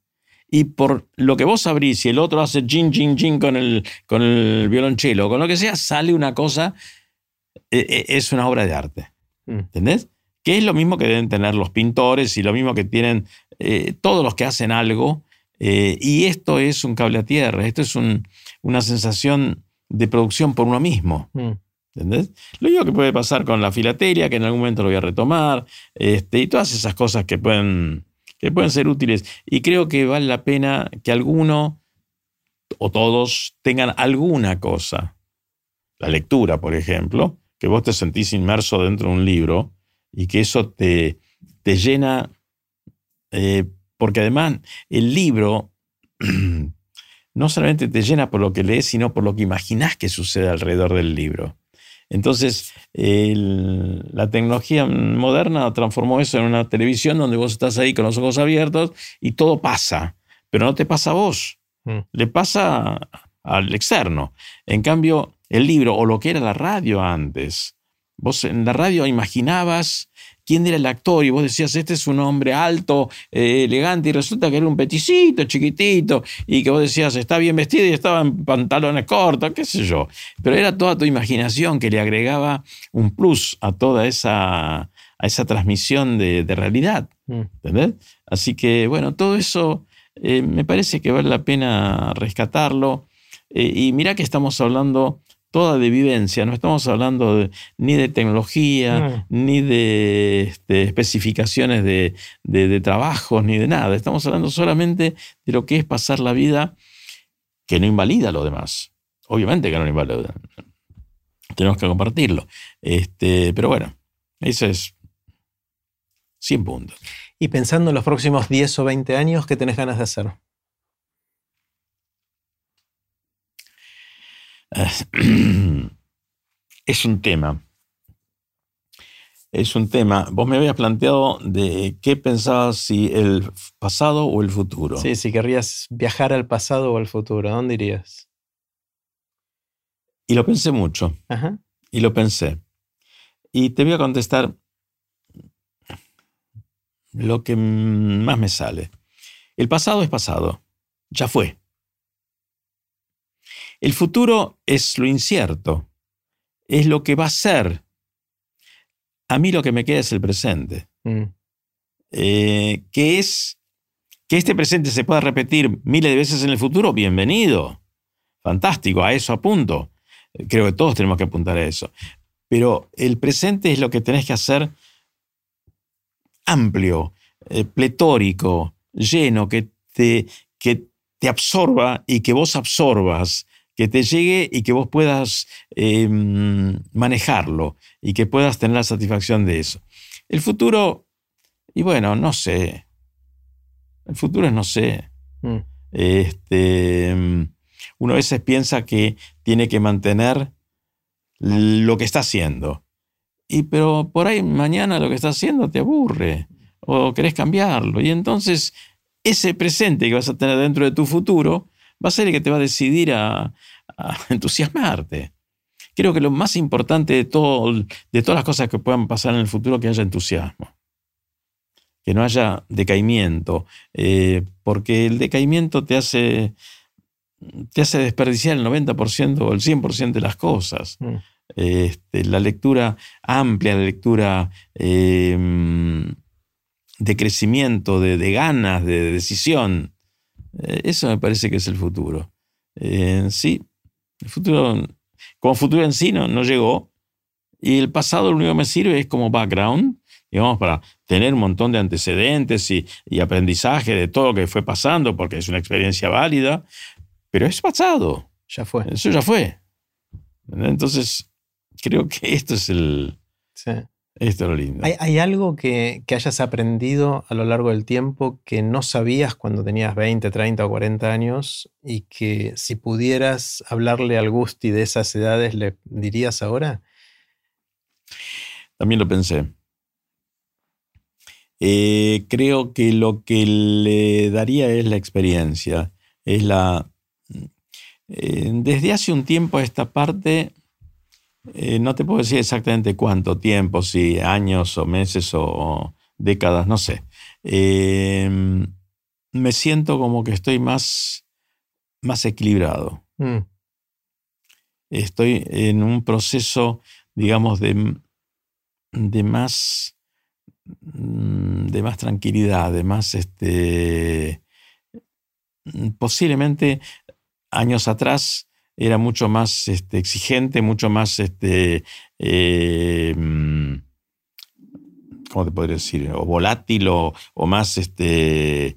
y por lo que vos abrís y el otro hace jing, jing, jing con el, con el violonchelo, con lo que sea, sale una cosa, eh, eh, es una obra de arte. Mm. ¿Entendés? Que es lo mismo que deben tener los pintores y lo mismo que tienen eh, todos los que hacen algo. y esto es un cable a tierra, esto es una sensación de producción por uno mismo. Mm. ¿Entendés? Lo único que puede pasar con la filatelia, que en algún momento lo voy a retomar, este, y todas esas cosas que pueden que pueden ser útiles. Y creo que vale la pena que alguno o todos tengan alguna cosa. La lectura, por ejemplo, que vos te sentís inmerso dentro de un libro y que eso te, te llena, eh, porque además el libro *clears throat* no solamente te llena por lo que lees, sino por lo que imaginás que sucede alrededor del libro. Entonces, la tecnología moderna transformó eso en una televisión donde vos estás ahí con los ojos abiertos y todo pasa, pero no te pasa a vos, mm. le pasa al externo. En cambio, el libro o lo que era la radio antes, vos en la radio imaginabas quién era el actor y vos decías, este es un hombre alto, eh, elegante, y resulta que era un peticito, chiquitito, y que vos decías, está bien vestido y estaba en pantalones cortos, qué sé yo. Pero era toda tu imaginación que le agregaba un plus a toda esa, a esa transmisión de, realidad. Mm. ¿Entendés? Así que, bueno, todo eso eh, me parece que vale la pena rescatarlo. Eh, y mira que estamos hablando toda de vivencia, no estamos hablando ni de tecnología, ni de, este, especificaciones de, de, trabajos, ni de nada. Estamos hablando solamente de lo que es pasar la vida que no invalida a lo demás. Obviamente que no invalida. Tenemos que compartirlo. Este, pero bueno, eso es 100 puntos. Y pensando en los próximos 10 o 20 años, ¿qué tenés ganas de hacer? *clears throat* es un tema. Es un tema. Vos me habías planteado de qué pensabas si el pasado o el futuro. Sí, si querrías viajar al pasado o al futuro, ¿a dónde irías? Y lo pensé mucho. Y lo pensé. Y te voy a contestar lo que más me sale. El pasado es pasado. Ya fue. El futuro es lo incierto, es lo que va a ser. A mí lo que me queda es el presente. Mm. Eh, que es que este presente se pueda repetir miles de veces en el futuro, bienvenido. Fantástico, a eso apunto. Creo que todos tenemos que apuntar a eso. Pero el presente es lo que tenés que hacer amplio, eh, pletórico, lleno, que te, que te absorba y que vos absorbas que te llegue y que vos puedas em, manejarlo y que puedas tener la satisfacción de eso. El futuro, y bueno, no sé. El futuro es no sé. Mm. Este, em, uno a veces piensa que tiene que mantener lo que está haciendo. Y pero por ahí mañana lo que está haciendo te aburre o querés cambiarlo. Y entonces ese presente que vas a tener dentro de tu futuro va a ser el que te va a decidir a, *laughs* entusiasmarte. Creo que lo más importante de, todo, de todas las cosas que puedan pasar en el futuro es que haya entusiasmo, que no haya decaimiento, eh, porque el decaimiento te hace, te hace desperdiciar el 90% o el 100% de las cosas. Mm. Este, la lectura amplia, la lectura em, de crecimiento, de, ganas, de, decisión, eh, eso me parece que es el futuro. Eh, sí, el futuro, como futuro en sí no, llegó, y el pasado lo único que me sirve es como background, digamos, para tener un montón de antecedentes y, y aprendizaje de todo lo que fue pasando, porque es una experiencia válida, pero es pasado. Ya fue. Eso ya fue. Entonces, creo que esto es el. Esto es lo lindo. ¿Hay, algo que, hayas aprendido a lo largo del tiempo que no sabías cuando tenías 20, 30 o 40 años y que si pudieras hablarle al Gusti de esas edades le dirías ahora? También lo pensé. Eh, creo que lo que le daría es la experiencia, es la... Eh, desde hace un tiempo a esta parte eh, no te puedo decir exactamente cuánto tiempo, si años o meses o, décadas, no sé. Em, me siento como que estoy más, más equilibrado. Mm. Estoy en un proceso, digamos, de, de más de más tranquilidad, de más este posiblemente años atrás era mucho más este, exigente, mucho más, este, eh, ¿cómo te podría decir? O volátil o, más, este,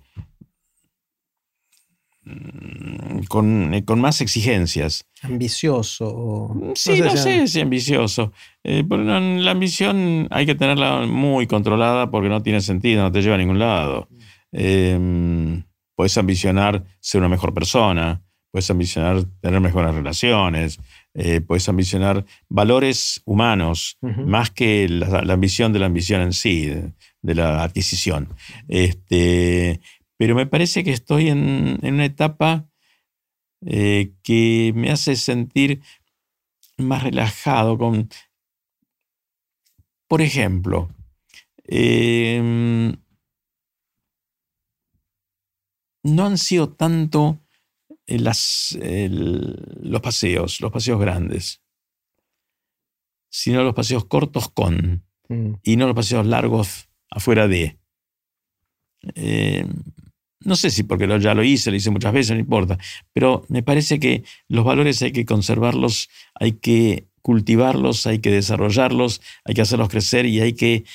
mm, con, con, más exigencias. Ambicioso. Sí, no sé, si ambicioso. Eh, la ambición hay que tenerla muy controlada porque no tiene sentido, no te lleva a ningún lado. Eh, puedes ambicionar ser una mejor persona, puedes ambicionar tener mejores relaciones, eh, puedes ambicionar valores humanos, más que la, ambición de la ambición en sí, de, la adquisición. Este, pero me parece que estoy en, una etapa eh, que me hace sentir más relajado con, por ejemplo, em, no han sido tanto las, los paseos, los paseos grandes, sino los paseos cortos con, mm. y no los paseos largos afuera de. Eh, no sé si porque ya lo hice, lo hice muchas veces, no importa, pero me parece que los valores hay que conservarlos, hay que cultivarlos, hay que desarrollarlos, hay que hacerlos crecer y hay que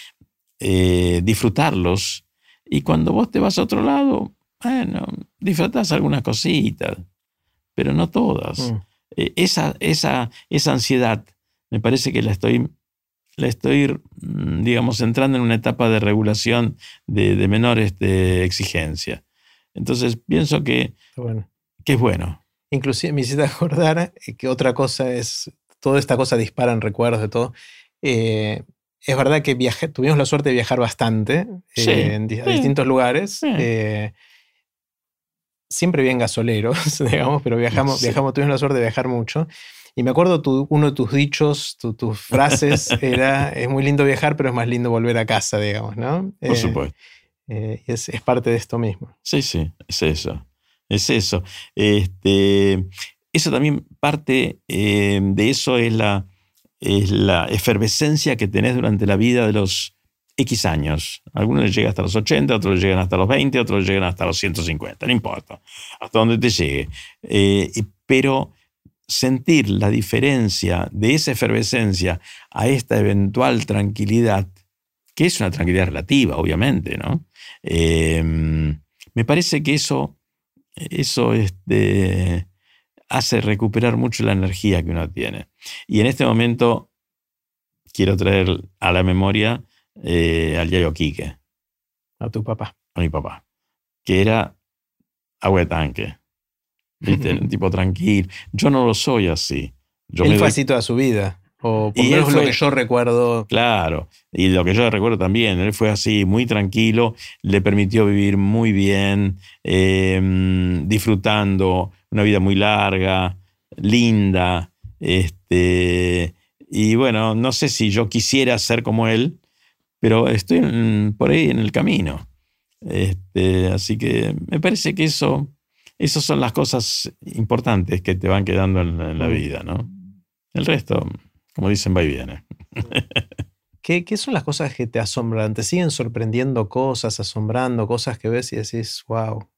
eh, disfrutarlos. Y cuando vos te vas a otro lado, bueno, disfrutas algunas cositas, pero no todas. Mm. Eh, esa, esa, esa ansiedad me parece que la estoy, la estoy, mm, digamos, entrando en una etapa de regulación de, de menor este, exigencia. Entonces pienso que, que es bueno. Inclusive me hiciste acordar que otra cosa es, toda esta cosa dispara en recuerdos de todo. Eh, es verdad que viaje, tuvimos la suerte de viajar bastante eh, en distintos lugares siempre bien gasoleros, *laughs* digamos, pero viajamos, viajamos, tuvimos la suerte de viajar mucho. Y me acuerdo uno de tus dichos, tus frases *laughs* era, es muy lindo viajar, pero es más lindo volver a casa, digamos, ¿no? Por eh, supuesto. Eh, es, parte de esto mismo. Sí, sí, es eso. Es eso. Este, eso también parte eh, de eso es la, es la efervescencia que tenés durante la vida de los X años. Algunos les llega hasta los 80, otros les llegan hasta los 20, otros les llegan hasta los 150, no importa, hasta donde te llegue. Eh, pero sentir la diferencia de esa efervescencia a esta eventual tranquilidad, que es una tranquilidad relativa, obviamente, ¿no? Em, me parece que eso, eso este, hace recuperar mucho la energía que uno tiene. Y en este momento quiero traer a la memoria eh, al Yayo Quique. A tu papá. A mi papá. Que era agua de tanque. ¿Viste? *laughs* Un tipo tranquilo. Yo no lo soy así. Yo Él fue así toda su vida. O por lo lo que yo recuerdo. Claro, y lo que yo recuerdo también, él fue así, muy tranquilo, le permitió vivir muy bien, em, disfrutando una vida muy larga, linda. Este, y bueno, no sé si yo quisiera ser como él, pero estoy por ahí en el camino. Este, así que me parece que eso esas son las cosas importantes que te van quedando en, la mm. vida, ¿no? El resto, como dicen, va y viene. *laughs* ¿Qué, ¿Qué, son las cosas que te asombran? ¿Te siguen sorprendiendo cosas, asombrando cosas que ves y decís, wow?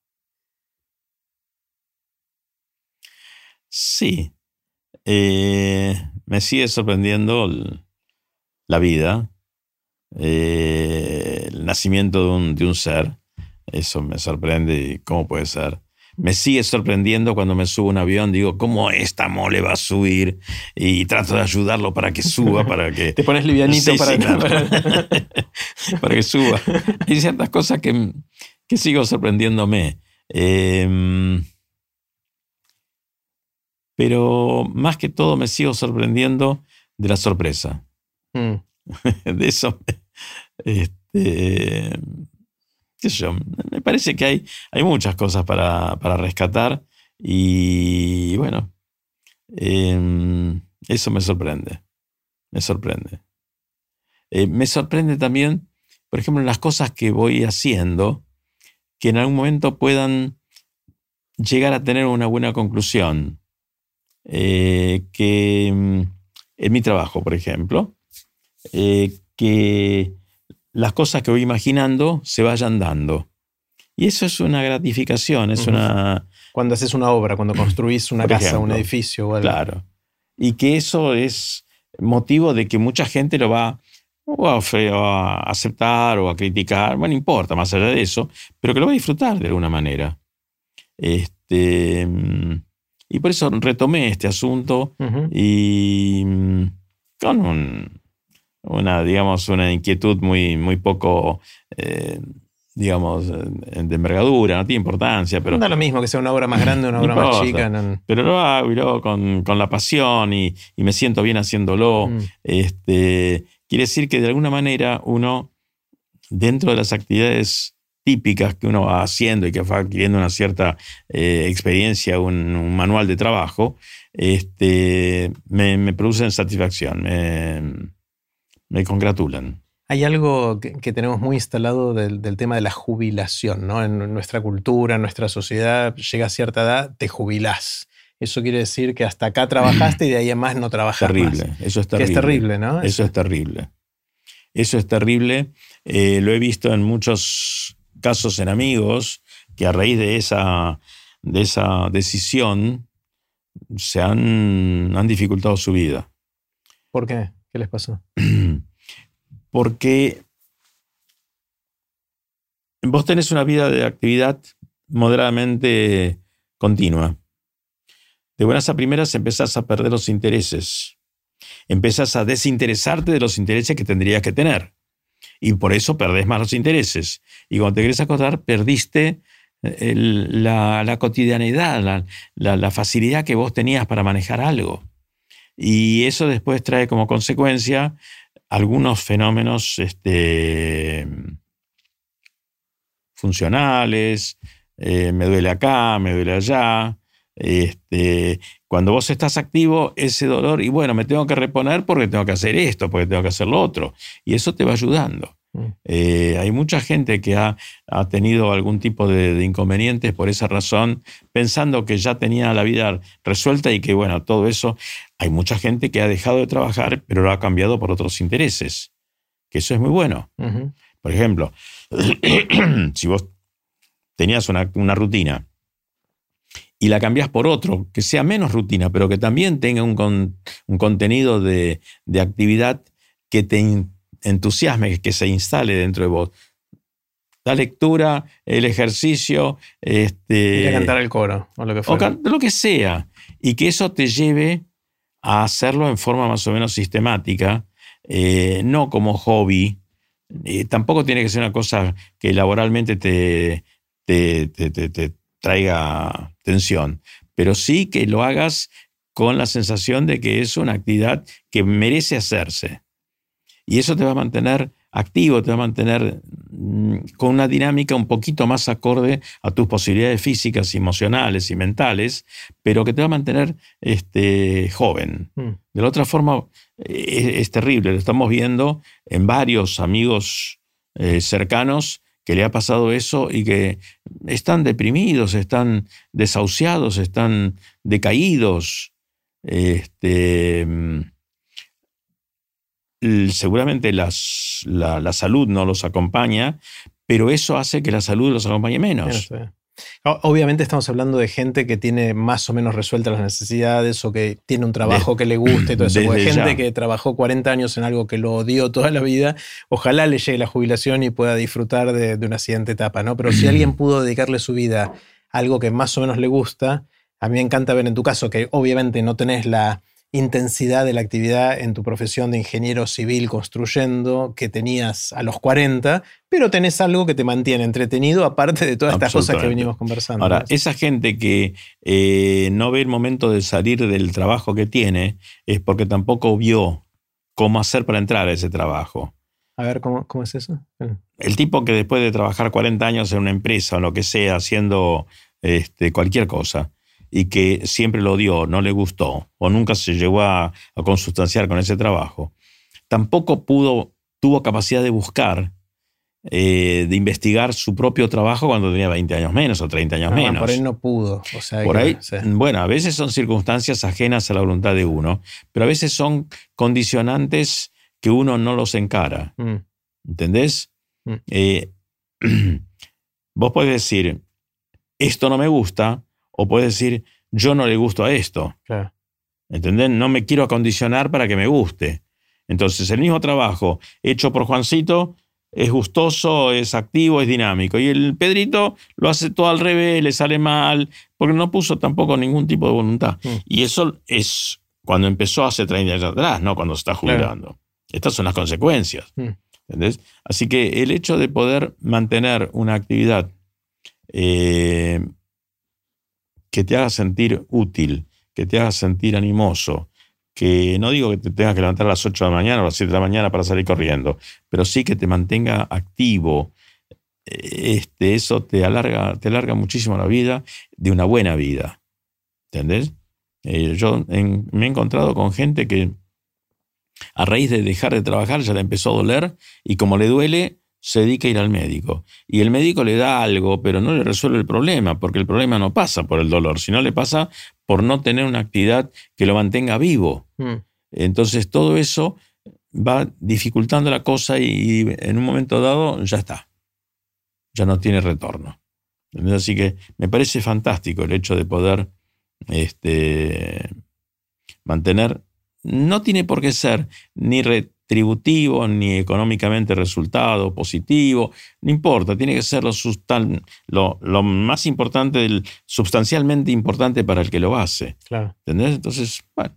Sí. Eh, me sigue sorprendiendo la vida, eh, el nacimiento de un, de un ser. Eso me sorprende. ¿Cómo puede ser? me sigue sorprendiendo cuando me subo a un avión, digo, ¿cómo esta mole va a subir? Y trato de ayudarlo para que suba, para que... *laughs* Te pones livianito para, *laughs* para... que suba. Hay ciertas cosas que, que sigo sorprendiéndome. Em, pero más que todo me sigo sorprendiendo de la sorpresa. Mm. *laughs* de eso. Este, me parece que hay, hay muchas cosas para, rescatar y bueno, em, eso me sorprende, me sorprende. Eh, me sorprende también, por ejemplo, las cosas que voy haciendo, que en algún momento puedan llegar a tener una buena conclusión. Eh, que em, en mi trabajo, por ejemplo, eh, que las cosas que voy imaginando se vayan dando. Y eso es una gratificación, es una... Cuando haces una obra, cuando construís una casa, un edificio. O Claro. Y que eso es motivo de que mucha gente lo va a, aceptar o a criticar, bueno, no importa, más allá de eso, pero que lo va a disfrutar de alguna manera. Este, y por eso retomé este asunto y con un, una, digamos, una inquietud muy, muy poco, eh, digamos, de envergadura, no tiene importancia. Pero, no da lo mismo que sea una obra más *laughs* grande o una obra más chica. Pero lo hago y lo con, con la pasión y, y, me siento bien haciéndolo. Mm. Este, quiere decir que de alguna manera uno, dentro de las actividades típicas que uno va haciendo y que va adquiriendo una cierta eh, experiencia, un, manual de trabajo, este, me, me producen satisfacción. Me, me congratulan. Hay algo que, tenemos muy instalado del, tema de la jubilación, ¿no? En nuestra cultura, en nuestra sociedad, llega a cierta edad, te jubilás. Eso quiere decir que hasta acá trabajaste y de ahí en más no trabajas terrible, Eso es terrible. es terrible, ¿no? Eso, es terrible. Eso es terrible. Eh, lo he visto en muchos casos en amigos que a raíz de esa, de esa decisión se han, han dificultado su vida. ¿Por qué? ¿Qué les pasó? *clears throat* Porque vos tenés una vida de actividad moderadamente continua. De buenas a primeras empezás a perder los intereses. Empezás a desinteresarte de los intereses que tendrías que tener. Y por eso perdés más los intereses. Y cuando te querés acordar, perdiste la, cotidianidad, la facilidad que vos tenías para manejar algo. Y eso después trae como consecuencia algunos fenómenos este, funcionales, eh, me duele acá, me duele allá. Este, cuando vos estás activo, ese dolor, y bueno, me tengo que reponer porque tengo que hacer esto, porque tengo que hacer lo otro. Y eso te va ayudando. Eh, hay mucha gente que ha, tenido algún tipo de, inconvenientes por esa razón, pensando que ya tenía la vida resuelta y que, bueno, todo eso. Hay mucha gente que ha dejado de trabajar, pero lo ha cambiado por otros intereses, que eso es muy bueno. Por ejemplo, *clears throat* si vos tenías una, rutina y la cambias por otro, que sea menos rutina, pero que también tenga un, contenido de, de actividad que te entusiasme, que se instale dentro de vos. La lectura, el ejercicio, este, cantar el coro o lo que fuera. O lo que sea. Y que eso te lleve a hacerlo en forma más o menos sistemática, eh, no como hobby. Eh, tampoco tiene que ser una cosa que laboralmente te, te, te traiga tensión, pero sí que lo hagas con la sensación de que es una actividad que merece hacerse. Y eso te va a mantener activo, te va a mantener mm, con una dinámica un poquito más acorde a tus posibilidades físicas, emocionales y mentales, pero que te va a mantener este, joven. Mm. De la otra forma, eh, es, terrible, lo estamos viendo en varios amigos eh, cercanos que le ha pasado eso y que están deprimidos, están desahuciados, están decaídos. Este, mm, seguramente la, salud no los acompaña, pero eso hace que la salud los acompañe menos. Obviamente estamos hablando de gente que tiene más o menos resueltas las necesidades o que tiene un trabajo que le guste y todo eso. *clears throat* Porque gente que trabajó 40 años en algo que lo odió toda la vida, ojalá le llegue la jubilación y pueda disfrutar de, de una siguiente etapa, ¿no? Pero si *clears throat* alguien pudo dedicarle su vida a algo que más o menos le gusta, a mí me encanta ver en tu caso que obviamente no tenés la intensidad de la actividad en tu profesión de ingeniero civil construyendo que tenías a los 40, pero tenés algo que te mantiene entretenido aparte de todas estas cosas que venimos conversando. Ahora, esa gente que eh, no ve el momento de salir del trabajo que tiene es porque tampoco vio cómo hacer para entrar a ese trabajo. A ver, ¿cómo, cómo es eso? El tipo que después de trabajar 40 años en una empresa o lo que sea, haciendo este, cualquier cosa, y que siempre lo odió, no le gustó o nunca se llegó a, consustanciar con ese trabajo, tampoco pudo, tuvo capacidad de buscar, eh, de investigar su propio trabajo cuando tenía 20 años menos o 30 años menos. Por ahí no pudo. por ahí, bueno, a veces son circunstancias ajenas a la voluntad de uno, pero a veces son condicionantes que uno no los encara. Mm. ¿Entendés? Mm. Eh, *clears throat* vos podés decir, esto no me gusta, o puedes decir, yo no le gusto a esto. Claro. ¿Entendés? No me quiero acondicionar para que me guste. Entonces, el mismo trabajo hecho por Juancito es gustoso, es activo, es dinámico. Y el Pedrito lo hace todo al revés, le sale mal, porque no puso tampoco ningún tipo de voluntad. Mm. Y eso es cuando empezó hace 30 años atrás, no cuando se está jubilando. Estas son las consecuencias. Mm. ¿entendés? Así que el hecho de poder mantener una actividad eh, que te haga sentir útil, que te haga sentir animoso, que no digo que te tengas que levantar a las 8 de la mañana o a las 7 de la mañana para salir corriendo, pero sí que te mantenga activo. Este, eso te alarga, te alarga muchísimo la vida de una buena vida. ¿Entendés? Eh, yo me he encontrado con gente que a raíz de dejar de trabajar ya le empezó a doler y como le duele, se dedica a ir al médico. Y el médico le da algo, pero no le resuelve el problema, porque el problema no pasa por el dolor, sino le pasa por no tener una actividad que lo mantenga vivo. Mm. Entonces todo eso va dificultando la cosa y, en un momento dado ya está. Ya no tiene retorno. Así que me parece fantástico el hecho de poder este, mantener, no tiene por qué ser ni, tributivo, ni económicamente resultado positivo, no importa, tiene que ser lo, lo, más importante, sustancialmente importante para el que lo hace. ¿Entendés? Entonces, bueno,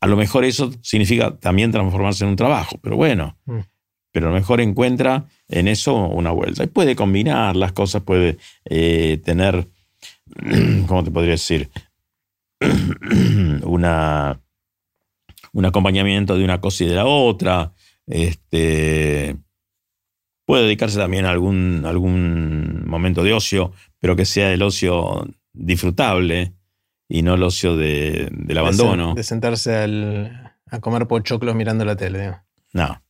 a lo mejor eso significa también transformarse en un trabajo, pero bueno, mm. pero a lo mejor encuentra en eso una vuelta. Y puede combinar las cosas, puede eh, tener, *clears throat* ¿cómo te podría decir? *clears throat* una un acompañamiento de una cosa y de la otra. Este, puede dedicarse también a algún, algún momento de ocio, pero que sea el ocio disfrutable y no el ocio del abandono. De, sentarse a comer pochoclos mirando la tele. No.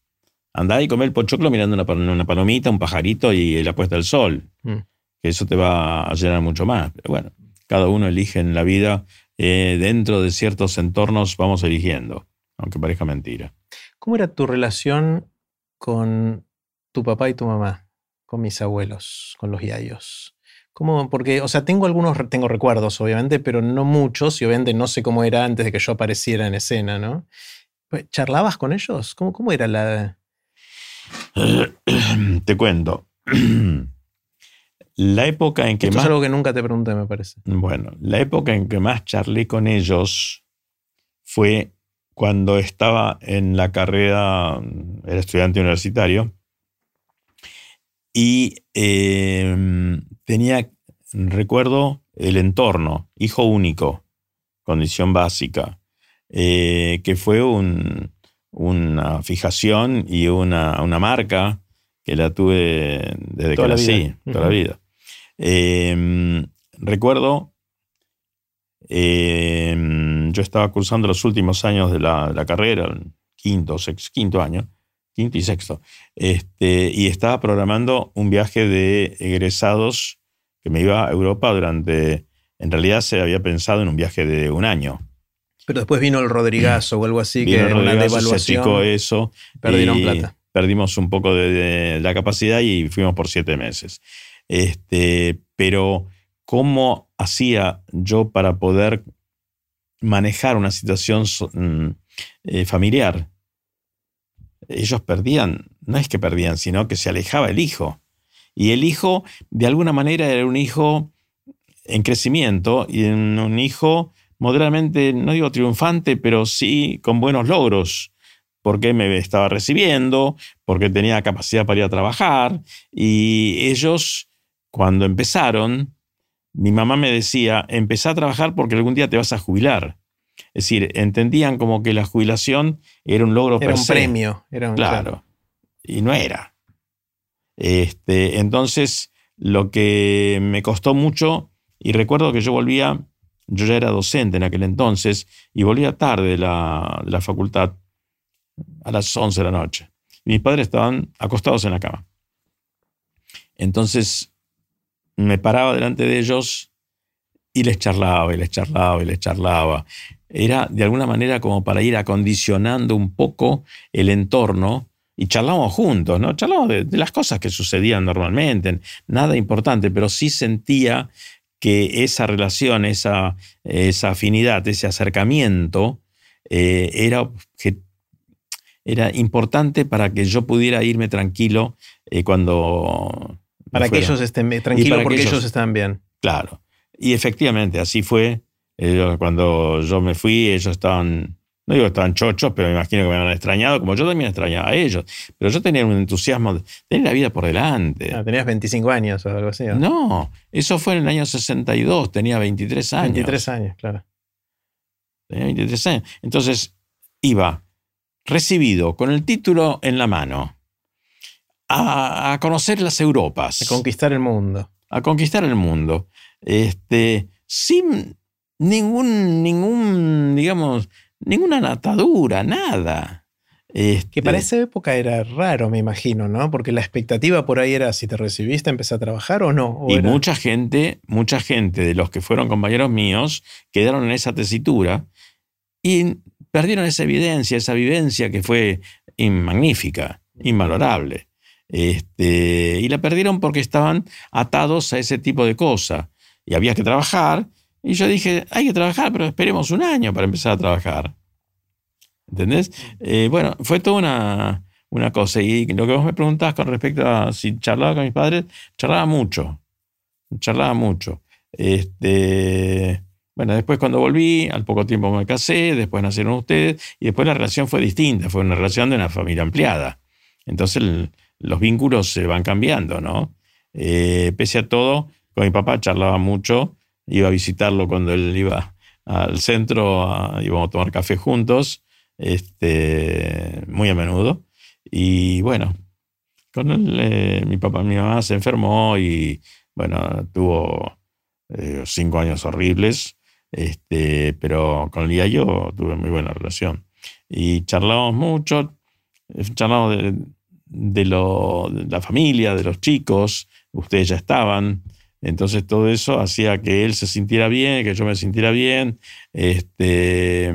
Andá y comer pochoclo mirando una, palomita, un pajarito y la puesta del sol. Mm. Que eso te va a llenar mucho más. Pero bueno, cada uno elige en la vida eh, dentro de ciertos entornos vamos eligiendo, aunque parezca mentira. ¿Cómo era tu relación con tu papá y tu mamá, con mis abuelos, con los yayos? ¿Cómo? Porque, o sea, tengo algunos, tengo recuerdos, obviamente, pero no muchos, y obviamente no sé cómo era antes de que yo apareciera en escena, ¿no? Pues, ¿Charlabas con ellos? ¿Cómo, cómo era la...? *coughs* Te cuento. *clears throat* La época en que Esto más... es algo que nunca te pregunté, me parece. Bueno, la época en que más charlé con ellos fue cuando estaba en la carrera, era estudiante universitario, y em, tenía, recuerdo, el entorno, hijo único, condición básica, eh, que fue una fijación y una, marca que la tuve desde que nací, toda la vida. Em, recuerdo, em, yo estaba cursando los últimos años de la, carrera, quinto, sexto, quinto año, quinto y sexto, este, y estaba programando un viaje de egresados que me iba a Europa durante, en realidad se había pensado en un viaje de un año. Pero después vino el Rodrigazo o algo así, que era una devaluación. Se eso. Perdieron plata. Perdimos un poco de, la capacidad y fuimos por siete meses. Este, pero, ¿cómo hacía yo para poder manejar una situación mm, eh, familiar? Ellos perdían, no es que perdían, sino que se alejaba el hijo. Y el hijo, de alguna manera, era un hijo en crecimiento y un hijo moderadamente, no digo triunfante, pero sí con buenos logros, porque me estaba recibiendo, porque tenía capacidad para ir a trabajar. Y ellos, cuando empezaron, mi mamá me decía, empezá a trabajar porque algún día te vas a jubilar. Es decir, entendían como que la jubilación era un logro Era un premio. Era un, claro. Y no era. Este, entonces, lo que me costó mucho, y recuerdo que yo volvía yo ya era docente en aquel entonces y volvía tarde de la, la facultad a las 11 de la noche. mis padres estaban acostados en la cama. Entonces me paraba delante de ellos y les charlaba y les charlaba y les charlaba. Era de alguna manera como para ir acondicionando un poco el entorno y charlábamos juntos, ¿no? Charlábamos de, las cosas que sucedían normalmente, nada importante, pero sí sentía que esa relación, esa, esa afinidad, ese acercamiento eh, era, era importante para que yo pudiera irme tranquilo eh, cuando... Para que ellos estén tranquilos porque ellos, están bien. Claro. Y efectivamente, así fue. Eh, cuando yo me fui, ellos estaban no digo que estaban chochos, pero me imagino que me han extrañado, como yo también extrañaba a ellos. Pero yo tenía un entusiasmo, de tener la vida por delante. Ah, tenías 25 años o algo así. ¿no? eso fue en el año 62, tenía 23 años. 23 años, claro. Tenía 23 años. Entonces, iba recibido con el título en la mano a, a conocer las Europas. A conquistar el mundo. A conquistar el mundo. Este, sin ningún, ningún, digamos, ninguna atadura, nada. Que para este esa época era raro, me imagino, ¿no? Porque la expectativa por ahí era si te recibiste, empezar a trabajar o no. y mucha gente, mucha gente de los que fueron compañeros míos quedaron en esa tesitura y perdieron esa evidencia, esa vivencia que fue magnífica, invalorable. Este, y la perdieron porque estaban atados a ese tipo de cosas. Y había que trabajar y yo dije, hay que trabajar, pero esperemos un año para empezar a trabajar. ¿Entendés? Eh, bueno, fue toda una, una, cosa. Y lo que vos me preguntás con respecto a si charlaba con mis padres, charlaba mucho. Charlaba mucho. Este, bueno, después cuando volví, al poco tiempo me casé, después nacieron ustedes, y después la relación fue distinta, fue una relación de una familia ampliada. Entonces los vínculos se van cambiando, ¿no? Eh, pese a todo, con mi papá charlaba mucho iba a visitarlo cuando él iba al centro, íbamos a tomar café juntos, este, muy a menudo. Y bueno, con él, eh, mi papá mi mamá se enfermó y bueno, tuvo eh, cinco años horribles, este, pero con y yo tuve muy buena relación. Y charlábamos mucho, charlábamos de, de, lo, de la familia, de los chicos, ustedes ya estaban, entonces todo eso hacía que él se sintiera bien, que yo me sintiera bien. Este,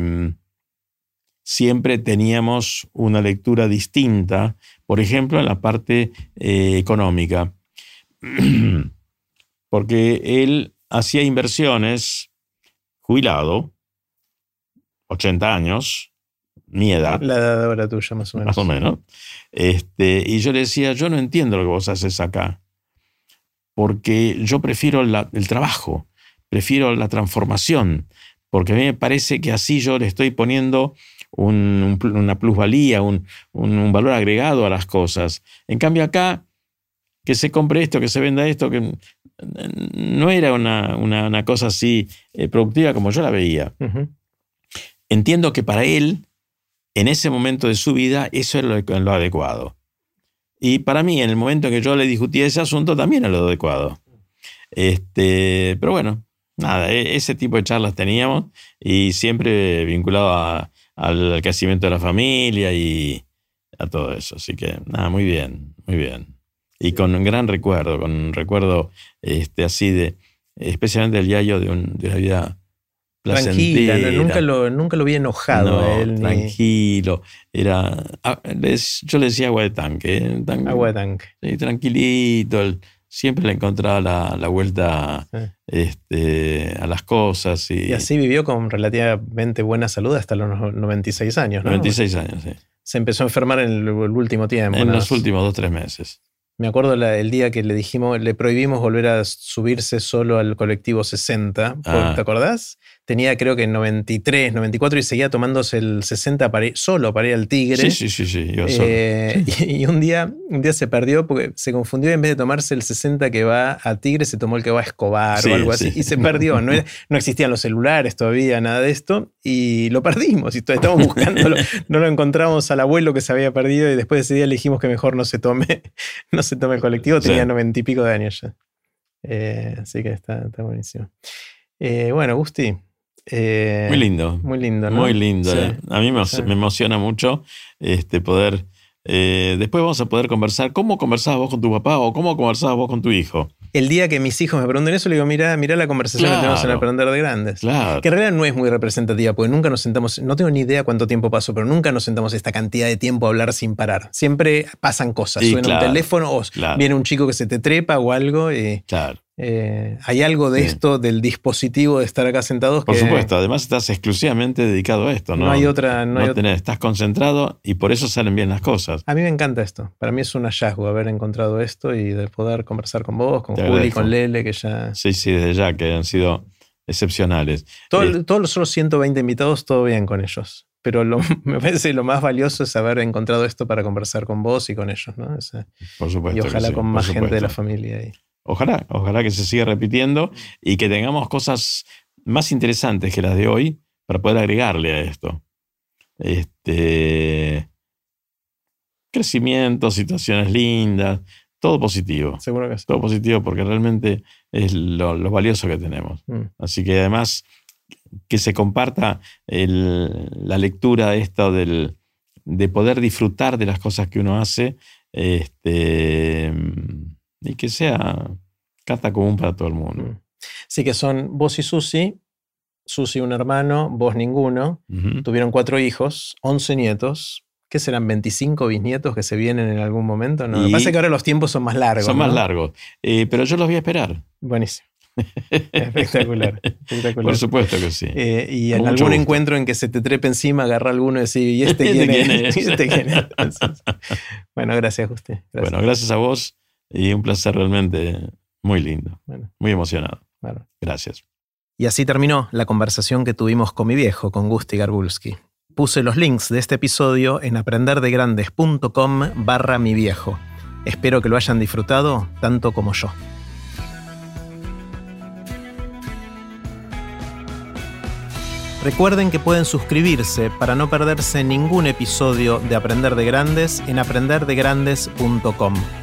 siempre teníamos una lectura distinta, por ejemplo, en la parte eh, económica, *clears throat* porque él hacía inversiones jubilado, 80 años, mi edad. La edad ahora tuya, más o menos. Más o menos. Este, y yo le decía, yo no entiendo lo que vos haces acá porque yo prefiero el trabajo, prefiero la transformación, porque a mí me parece que así yo le estoy poniendo una plusvalía, un, valor agregado a las cosas. En cambio acá, que se compre esto, que se venda esto, que no era una, cosa así eh, productiva como yo la veía. Entiendo que para él, en ese momento de su vida, eso era lo adecuado. Y para mí, en el momento en que yo le discutí ese asunto, también era lo adecuado. Este, pero bueno, nada, e, ese tipo de charlas teníamos y siempre vinculado al crecimiento de la familia y a todo eso. Así que nada, muy bien, muy bien. y con un gran recuerdo, con un recuerdo este, así de, especialmente el Yayo de, de una vida Tranquila, nunca, lo, nunca lo vi enojado a él. Tranquilo. Era, ah, yo le decía agua de tanque. ¿eh? agua de tanque. Sí, tranquilito. siempre le encontraba la, la vuelta este, a las cosas. Y, y, así vivió con relativamente buena salud hasta los 96 años, ¿no? 96 años, sí. Se empezó a enfermar en el, último tiempo. En los últimos dos, tres meses. Me acuerdo el día que le dijimos, le prohibimos volver a subirse solo al colectivo 60. Ah. ¿Te acordás? Tenía creo que 93, 94 y seguía tomándose el 60 para solo para ir al Tigre. Sí, sí, sí, sí, eh, *laughs* Y, un, día, un día se perdió porque se confundió y en vez de tomarse el 60 que va a Tigre, se tomó el que va a Escobar o algo así y se perdió. No, *laughs* no, existían los celulares todavía, nada de esto y lo perdimos y estábamos buscándolo. *laughs* no lo encontramos al abuelo que se había perdido y después de ese día le dijimos que mejor no se tome, no se tome el colectivo. Tenía noventa y pico de años ya. Eh, así que está, está buenísimo. Eh, bueno, Gusti, eh, muy lindo. Muy lindo, Muy lindo. Eh. A mí me, emociona mucho este, poder. Eh, después vamos a poder conversar. ¿Cómo conversabas vos con tu papá o cómo conversabas vos con tu hijo? El día que mis hijos me pregunten eso, le digo, mira, mira la conversación que tenemos en Aprender de Grandes. Claro. Que en realidad no es muy representativa, porque nunca nos sentamos, no tengo ni idea cuánto tiempo pasó, pero nunca nos sentamos esta cantidad de tiempo a hablar sin parar. Siempre pasan cosas, suena un teléfono o viene un chico que se te trepa o algo. Y, claro. Eh, hay algo de esto, del dispositivo de estar acá sentados. Por supuesto, además estás exclusivamente dedicado a esto, ¿no? No hay otra. No, estás concentrado y por eso salen bien las cosas. A mí me encanta esto. Para mí es un hallazgo haber encontrado esto y de poder conversar con vos, con Juli, con Lele, que ya. Sí, sí, desde ya, que han sido excepcionales. Eh, todos los otros 120 invitados, todo bien con ellos. Pero *laughs* me parece lo más valioso es haber encontrado esto para conversar con vos y con ellos, ¿no? por supuesto. Y ojalá con más gente de la familia ahí. Ojalá, ojalá que se siga repitiendo y que tengamos cosas más interesantes que las de hoy para poder agregarle a esto. Este, crecimiento, situaciones lindas, todo positivo. Seguro que sí. Todo positivo porque realmente es lo, valioso que tenemos. Mm. Así que además que se comparta la lectura de esto del, de poder disfrutar de las cosas que uno hace. Este, y que sea cata común para todo el mundo. Mm. Sí, que son vos y Susi, Susi un hermano, vos ninguno, tuvieron cuatro hijos, once nietos, ¿qué serán 25 bisnietos que se vienen en algún momento? No, me parece que ahora los tiempos son más largos. Son más largos, eh, pero yo los voy a esperar. Buenísimo. *laughs* espectacular, espectacular. Por supuesto que sí. Eh, y en algún encuentro en que se te trepe encima, agarra alguno y decir, ¿y *laughs* este, este quién, es? *laughs* ¿Este quién es? bueno, gracias, Justin. Bueno, gracias a vos y un placer realmente muy lindo. Muy emocionado. Gracias. Y así terminó la conversación que tuvimos con mi viejo, con Gusti Garbulski. Puse los links de este episodio en aprenderdegrandes.com barra mi viejo. Espero que lo hayan disfrutado tanto como yo. Recuerden que pueden suscribirse para no perderse ningún episodio de Aprender de Grandes en aprenderdegrandes.com.